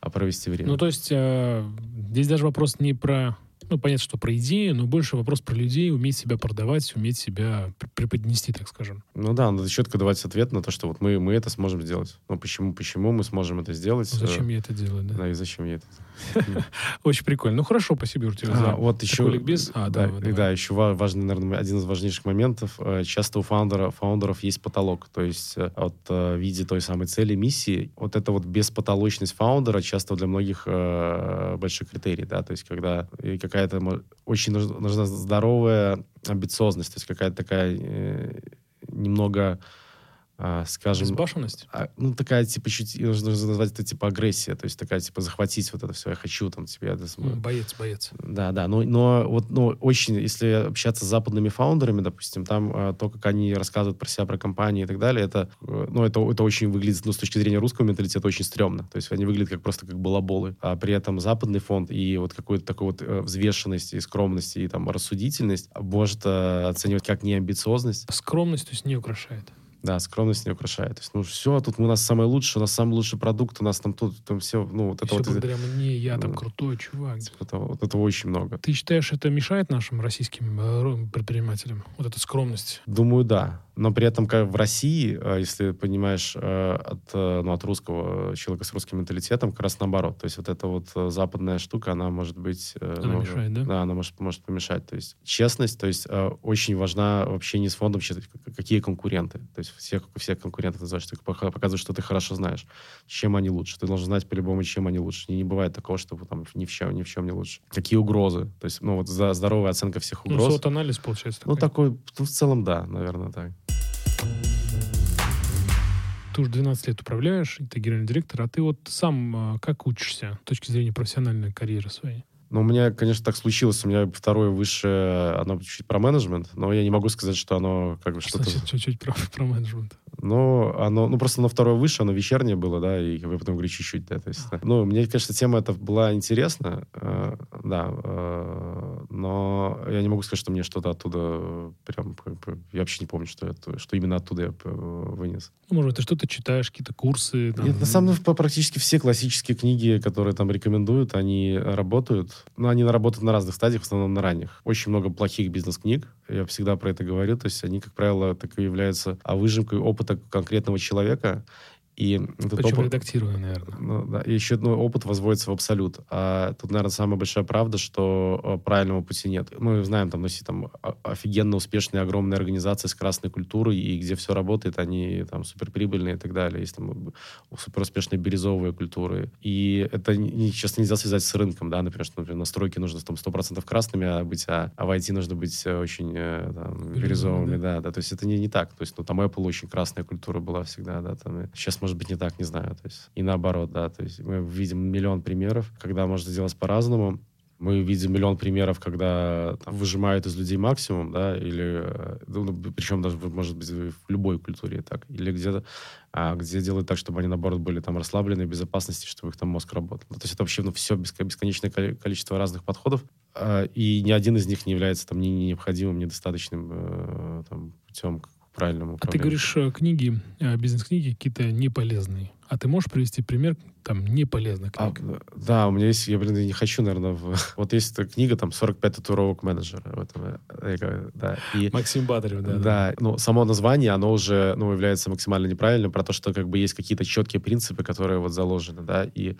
а провести время. Ну, то есть э, здесь даже вопрос не про ну, понятно, что про идеи, но больше вопрос про людей, уметь себя продавать, уметь себя преподнести, так скажем. Ну да, надо четко давать ответ на то, что вот мы, мы это сможем сделать. Ну почему, почему мы сможем это сделать? Ну, зачем я это делаю, да? Да, и зачем я это Очень прикольно. Ну хорошо, спасибо, Юр, тебе за вот еще, ликбез. А, да, еще важный, наверное, один из важнейших моментов. Э, часто у фаундеров есть потолок. То есть э, э, в виде той самой цели, миссии, вот это вот беспотолочность фаундера часто для многих большой критерий, да, то есть когда какая-то очень нужна здоровая амбициозность, то есть какая-то такая немного а, скажем... Безбашенность? А, ну, такая, типа, чуть... Нужно назвать это, типа, агрессия. То есть такая, типа, захватить вот это все. Я хочу, там, тебе... Это, боец, боец. Да, да. Но, но вот, ну, очень, если общаться с западными фаундерами, допустим, там а, то, как они рассказывают про себя, про компании и так далее, это, э, ну, это, это очень выглядит, ну, с точки зрения русского менталитета, очень стрёмно. То есть они выглядят как просто как балаболы. А при этом западный фонд и вот какую-то такую вот э, взвешенность и скромность и там рассудительность может э, оценивать как неамбициозность. Скромность, то есть не украшает. Да, скромность не украшает. То есть, ну, все, тут у нас самое лучшее, у нас самый лучший продукт, у нас там тут, там все, ну, вот это все вот... благодаря мне, я там крутой чувак. Это, вот этого очень много. Ты считаешь, это мешает нашим российским э, предпринимателям? Вот эта скромность? Думаю, да. Но при этом как в России, э, если понимаешь, э, от, э, ну, от русского человека с русским менталитетом, как раз наоборот. То есть вот эта вот западная штука, она может быть... Она ну, мешает, да? Да, она может, может помешать. То есть честность, то есть очень важна в общении с фондом, какие конкуренты. То есть всех, всех конкурентов называешь, ты показываешь, что ты хорошо знаешь, чем они лучше. Ты должен знать по-любому, чем они лучше. Не, не бывает такого, что там ни в чем, ни в чем не лучше. Какие угрозы. То есть, ну, вот здоровая оценка всех ну, угроз. Ну, анализ получается. Ну, такой, ну, в целом, да, наверное, так. Ты уже 12 лет управляешь, ты генеральный директор, а ты вот сам а, как учишься с точки зрения профессиональной карьеры своей? Ну, у меня, конечно, так случилось. У меня второе высшее, оно чуть про менеджмент, но я не могу сказать, что оно как бы что-то... Чуть-чуть про, про менеджмент. Ну, оно, ну, просто на второе выше, оно вечернее было, да, и я потом говорю чуть-чуть, да, то есть, а. ну, мне, конечно, тема эта была интересна, э, да, э, но я не могу сказать, что мне что-то оттуда прям, как бы, я вообще не помню, что, это, что именно оттуда я э, вынес. Ну, может, ты что-то читаешь, какие-то курсы? Там... Нет, на самом деле, практически все классические книги, которые там рекомендуют, они работают, но они работают на разных стадиях, в основном на ранних. Очень много плохих бизнес-книг, я всегда про это говорю, то есть они, как правило, так и являются а выжимкой опыта конкретного человека, и этот Причем опыт, редактируя, наверное. Ну, да, и еще ну, опыт возводится в абсолют. А тут, наверное, самая большая правда, что э, правильного пути нет. Мы знаем, там, носи, там офигенно успешные огромные организации с красной культурой, и где все работает, они там суперприбыльные и так далее. Есть там супер успешные бирюзовые культуры. И это, честно, нельзя связать с рынком, да, например, что, например, настройки нужно там 100% красными а быть, а, а в IT нужно быть э, очень э, там, бирюзовыми, да. да, да. То есть это не, не так. То есть, ну, там Apple очень красная культура была всегда, да, там. Сейчас, может быть, не так, не знаю. То есть, и наоборот, да. То есть мы видим миллион примеров, когда можно сделать по-разному. Мы видим миллион примеров, когда там, выжимают из людей максимум, да, или, э, ну, причем даже, может быть, в любой культуре так, или где-то, а, где делают так, чтобы они, наоборот, были там расслаблены, в безопасности, чтобы их там мозг работал. Ну, то есть это вообще ну, все бесконечное количество разных подходов, а, и ни один из них не является там ни необходимым, недостаточным э, там, путем правильному управлению. А ты говоришь, э, книги, э, бизнес-книги какие-то неполезные. А ты можешь привести пример там неполезных а, книг? А, да, у меня есть, я, блин, не хочу, наверное, в... вот есть книга там «45 татуировок менеджера». Вот, да, и, Максим Батырев, да, да. Да, ну, само название, оно уже, ну, является максимально неправильным, про то, что как бы есть какие-то четкие принципы, которые вот заложены, да, и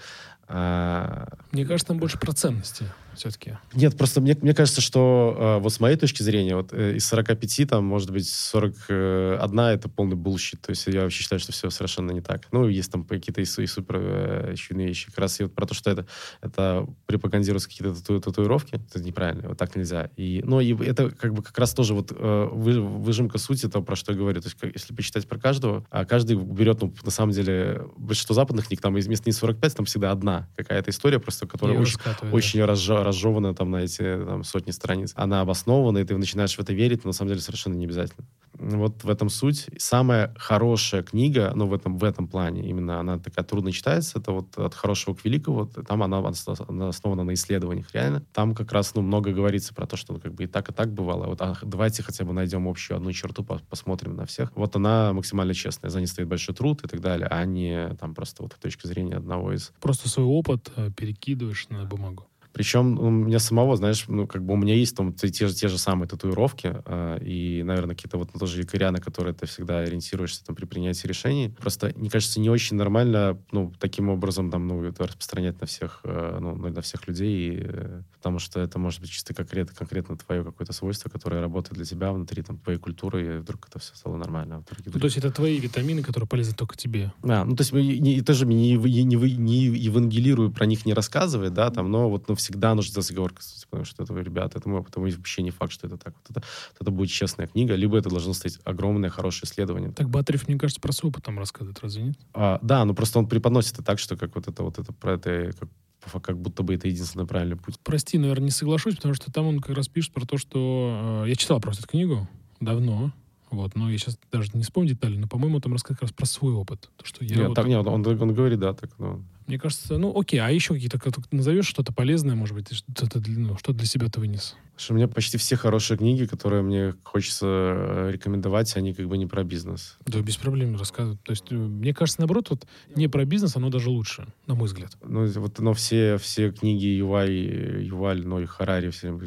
а... Мне кажется, там больше про ценности все-таки. Нет, просто мне, мне кажется, что э, вот с моей точки зрения, вот э, из 45, там, может быть, 41 это полный bullshit. То есть я вообще считаю, что все совершенно не так. Ну, есть там какие-то и, и супер э, чудные вещи. Как раз и вот про то, что это, это пропагандируются какие-то тату татуировки, это неправильно, вот так нельзя. И, ну, и это как бы как раз тоже вот э, вы, выжимка сути того, про что я говорю. То есть как, если почитать про каждого, а каждый берет, ну, на самом деле, большинство западных книг, там вместо не 45, там всегда одна какая-то история, просто которая очень, очень да. разжевана там на эти там, сотни страниц. Она обоснована, и ты начинаешь в это верить, но на самом деле совершенно не обязательно. Вот в этом суть. Самая хорошая книга, ну, в этом, в этом плане, именно она такая трудно читается, это вот от хорошего к великому, там она, она основана на исследованиях, реально. Там как раз, ну, много говорится про то, что, ну, как бы и так, и так бывало. Вот а, давайте хотя бы найдем общую одну черту, по посмотрим на всех. Вот она максимально честная, за ней стоит большой труд и так далее, а не там просто вот с точки зрения одного из... Просто свой опыт э, перекидываешь на бумагу. Причем у меня самого, знаешь, ну, как бы у меня есть там те, же, те же самые татуировки, э, и, наверное, какие-то вот тоже якоря, на которые ты всегда ориентируешься там при принятии решений. Просто, мне кажется, не очень нормально, ну, таким образом там, ну, это распространять на всех, э, ну, на всех людей, и, э, потому что это может быть чисто конкретно, конкретно твое какое-то свойство, которое работает для тебя внутри там твоей культуры, и вдруг это все стало нормально. А ну, то есть это твои витамины, которые полезны только тебе? Да, ну, то есть не, тоже не, не, не, не евангелирую, про них не рассказывать, да, там, но вот, ну, всегда нужно сделать оговорку, потому что это, ребята, это, это вообще не факт, что это так. Вот это, это будет честная книга, либо это должно стать огромное, хорошее исследование. Так Батарев, мне кажется, про свой опыт там рассказывает, разве нет? А, да, но просто он преподносит это так, что как вот это вот это про это как как будто бы это единственный правильный путь. Прости, наверное, не соглашусь, потому что там он как раз пишет про то, что... Э, я читал просто эту книгу давно, вот, но я сейчас даже не вспомню детали, но, по-моему, там рассказывает как раз про свой опыт. То, что я нет, вот... так, нет, он, он, он говорит, да, так, но... Мне кажется, ну окей, а еще какие-то как назовешь что-то полезное, может быть, что-то ну, что для себя ты вынес? Что у меня почти все хорошие книги, которые мне хочется э, рекомендовать, они как бы не про бизнес. Да, без проблем рассказывать. То есть, э, мне кажется, наоборот, вот не про бизнес, оно даже лучше, на мой взгляд. Ну, вот, но все, все книги Ювай, Юваль, ну и Харари, все,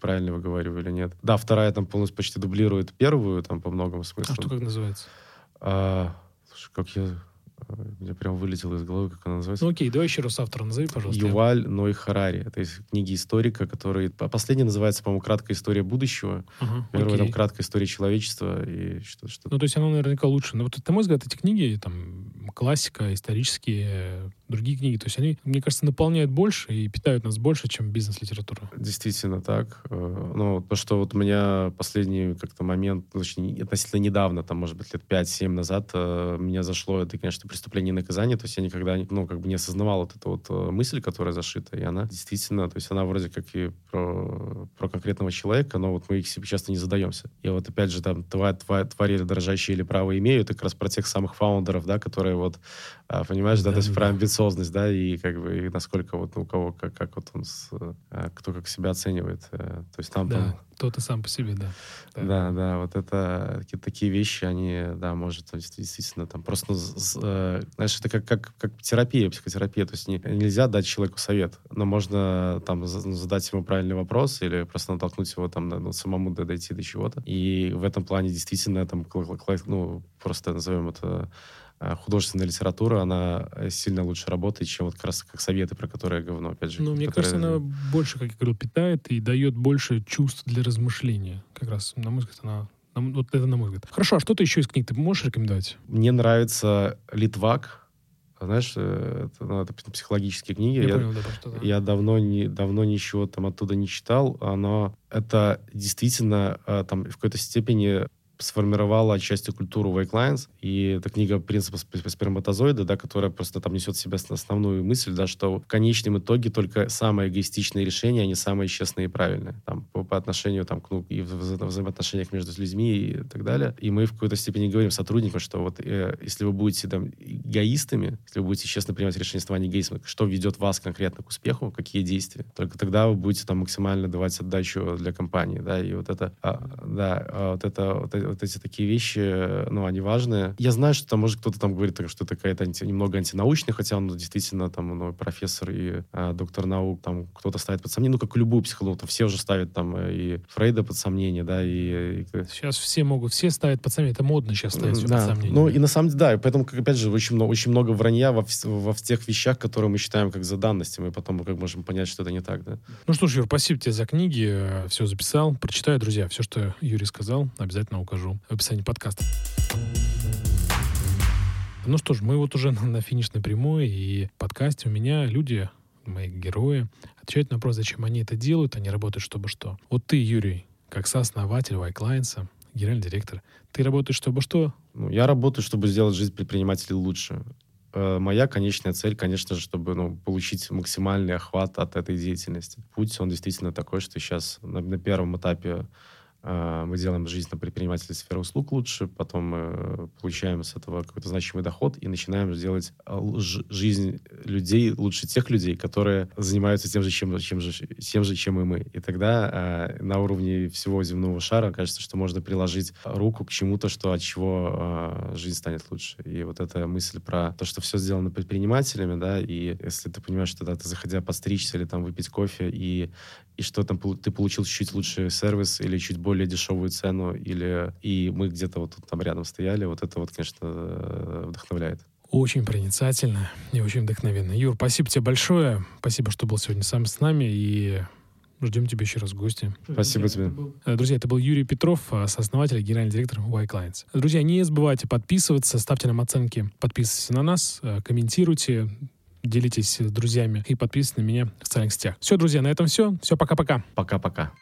правильно выговариваю или нет. Да, вторая там полностью почти дублирует первую, там по многому смыслу. А что как называется? А, слушай, как я мне прям вылетело из головы, как она называется. Ну окей, давай еще раз автора назови, пожалуйста. Юваль Ной Харари. Это из книги историка, который... Последняя называется, по-моему, «Краткая история будущего». Ага, Первая там «Краткая история человечества» и что-то. Что ну, то есть оно наверняка лучше. Но вот, на мой взгляд, эти книги, там, классика, исторические, другие книги, то есть они, мне кажется, наполняют больше и питают нас больше, чем бизнес-литература. Действительно так. Э, ну, то, что вот у меня последний как-то момент, ну, точнее, относительно недавно, там, может быть, лет 5-7 назад, э, меня зашло, это, конечно, преступление и наказание, то есть я никогда, ну, как бы не осознавал вот эту вот э, мысль, которая зашита, и она действительно, то есть она вроде как и про, про конкретного человека, но вот мы их себе часто не задаемся. И вот опять же, там, тварь, твари дрожащие или право имеют, как раз про тех самых фаундеров, да, которые вот, понимаешь, да, да то есть да. про амбициозность, да, и как бы и насколько вот ну, у кого, как, как вот он, с, а, кто как себя оценивает. Э, то есть там... Да, там, тот и сам по себе, да. Да, да, да вот это такие, вещи, они, да, может, действительно там просто, ну, э, знаешь, это как, как, как терапия, психотерапия, то есть не, нельзя дать человеку совет, но можно там ну, задать ему правильный вопрос или просто натолкнуть его там ну, самому дойти до чего-то. И в этом плане действительно там, ну, просто назовем это художественная литература, она э, сильно лучше работает, чем вот как раз как советы, про которые я говно, опять же. Ну, мне которые... кажется, она больше, как я говорил, питает и дает больше чувств для размышления. Как раз, на мой взгляд, она вот это на мой взгляд. Хорошо, а что ты еще из книг ты можешь рекомендовать? Мне нравится Литвак. Знаешь, э, это, ну, это психологические книги. Я, я, понял, да, что, да. я давно, не, давно ничего там оттуда не читал. но это действительно там в какой-то степени сформировала отчасти культуру Wake Lines, и эта книга «Принцип сперматозоида», да, которая просто там несет в себя основную мысль, да, что в конечном итоге только самые эгоистичные решения, они самые честные и правильные. Там, по, по отношению там, к, ну, и в, в взаимоотношениях между людьми и так далее. И мы в какой-то степени говорим сотрудникам, что вот э, если вы будете там эгоистами, если вы будете честно принимать решение вами эгоизма, что ведет вас конкретно к успеху, какие действия, только тогда вы будете там максимально давать отдачу для компании, да, и вот это, а, да, а вот это, вот вот эти такие вещи, ну, они важные. Я знаю, что там, может, кто-то там говорит, что это какая-то анти, немного антинаучная, хотя он действительно там, ну, профессор и а, доктор наук, там, кто-то ставит под сомнение, ну, как и любую психологию, там, все уже ставят там э, и Фрейда под сомнение, да, и... и... Сейчас все могут, все ставят под сомнение, это модно сейчас ставить все да. под сомнение. Ну, и на самом деле, да, и поэтому, как, опять же, очень много, очень много вранья во, во тех вещах, которые мы считаем как за данности, мы потом как можем понять, что это не так, да. Ну что ж, Юр, спасибо тебе за книги, все записал, прочитаю, друзья, все, что Юрий сказал, обязательно укажу в описании подкаста. Ну что ж, мы вот уже на, финишной прямой, и в подкасте у меня люди, мои герои, отвечают на вопрос, зачем они это делают, они работают чтобы что. Вот ты, Юрий, как сооснователь Вайклайнса, генеральный директор, ты работаешь чтобы что? Ну, я работаю, чтобы сделать жизнь предпринимателей лучше. Э, моя конечная цель, конечно же, чтобы ну, получить максимальный охват от этой деятельности. Путь, он действительно такой, что сейчас на, на первом этапе мы делаем жизнь на предпринимателей сферы услуг лучше, потом мы получаем с этого какой-то значимый доход и начинаем делать а, жизнь людей лучше тех людей, которые занимаются тем же, чем, чем, же, тем же чем и мы. И тогда э, на уровне всего земного шара кажется, что можно приложить руку к чему-то, что от чего жизнь станет лучше. И вот эта мысль про то, что все сделано предпринимателями, да, и если ты понимаешь, что да, ты заходя подстричься или там выпить кофе, и, и что там ты получил чуть лучший сервис или чуть более дешевую цену, или и мы где-то вот там рядом стояли, вот это вот, конечно, э, вдохновляет. Очень проницательно и очень вдохновенно. Юр, спасибо тебе большое. Спасибо, что был сегодня сам с нами. И Ждем тебя еще раз в гости. Спасибо тебе. Э, друзья, это был Юрий Петров, э, сооснователь и генеральный директор Y Clients. Друзья, не забывайте подписываться, ставьте нам оценки, подписывайтесь на нас, комментируйте, делитесь с друзьями и подписывайтесь на меня в социальных сетях. Все, друзья, на этом все. Все, пока-пока. Пока-пока.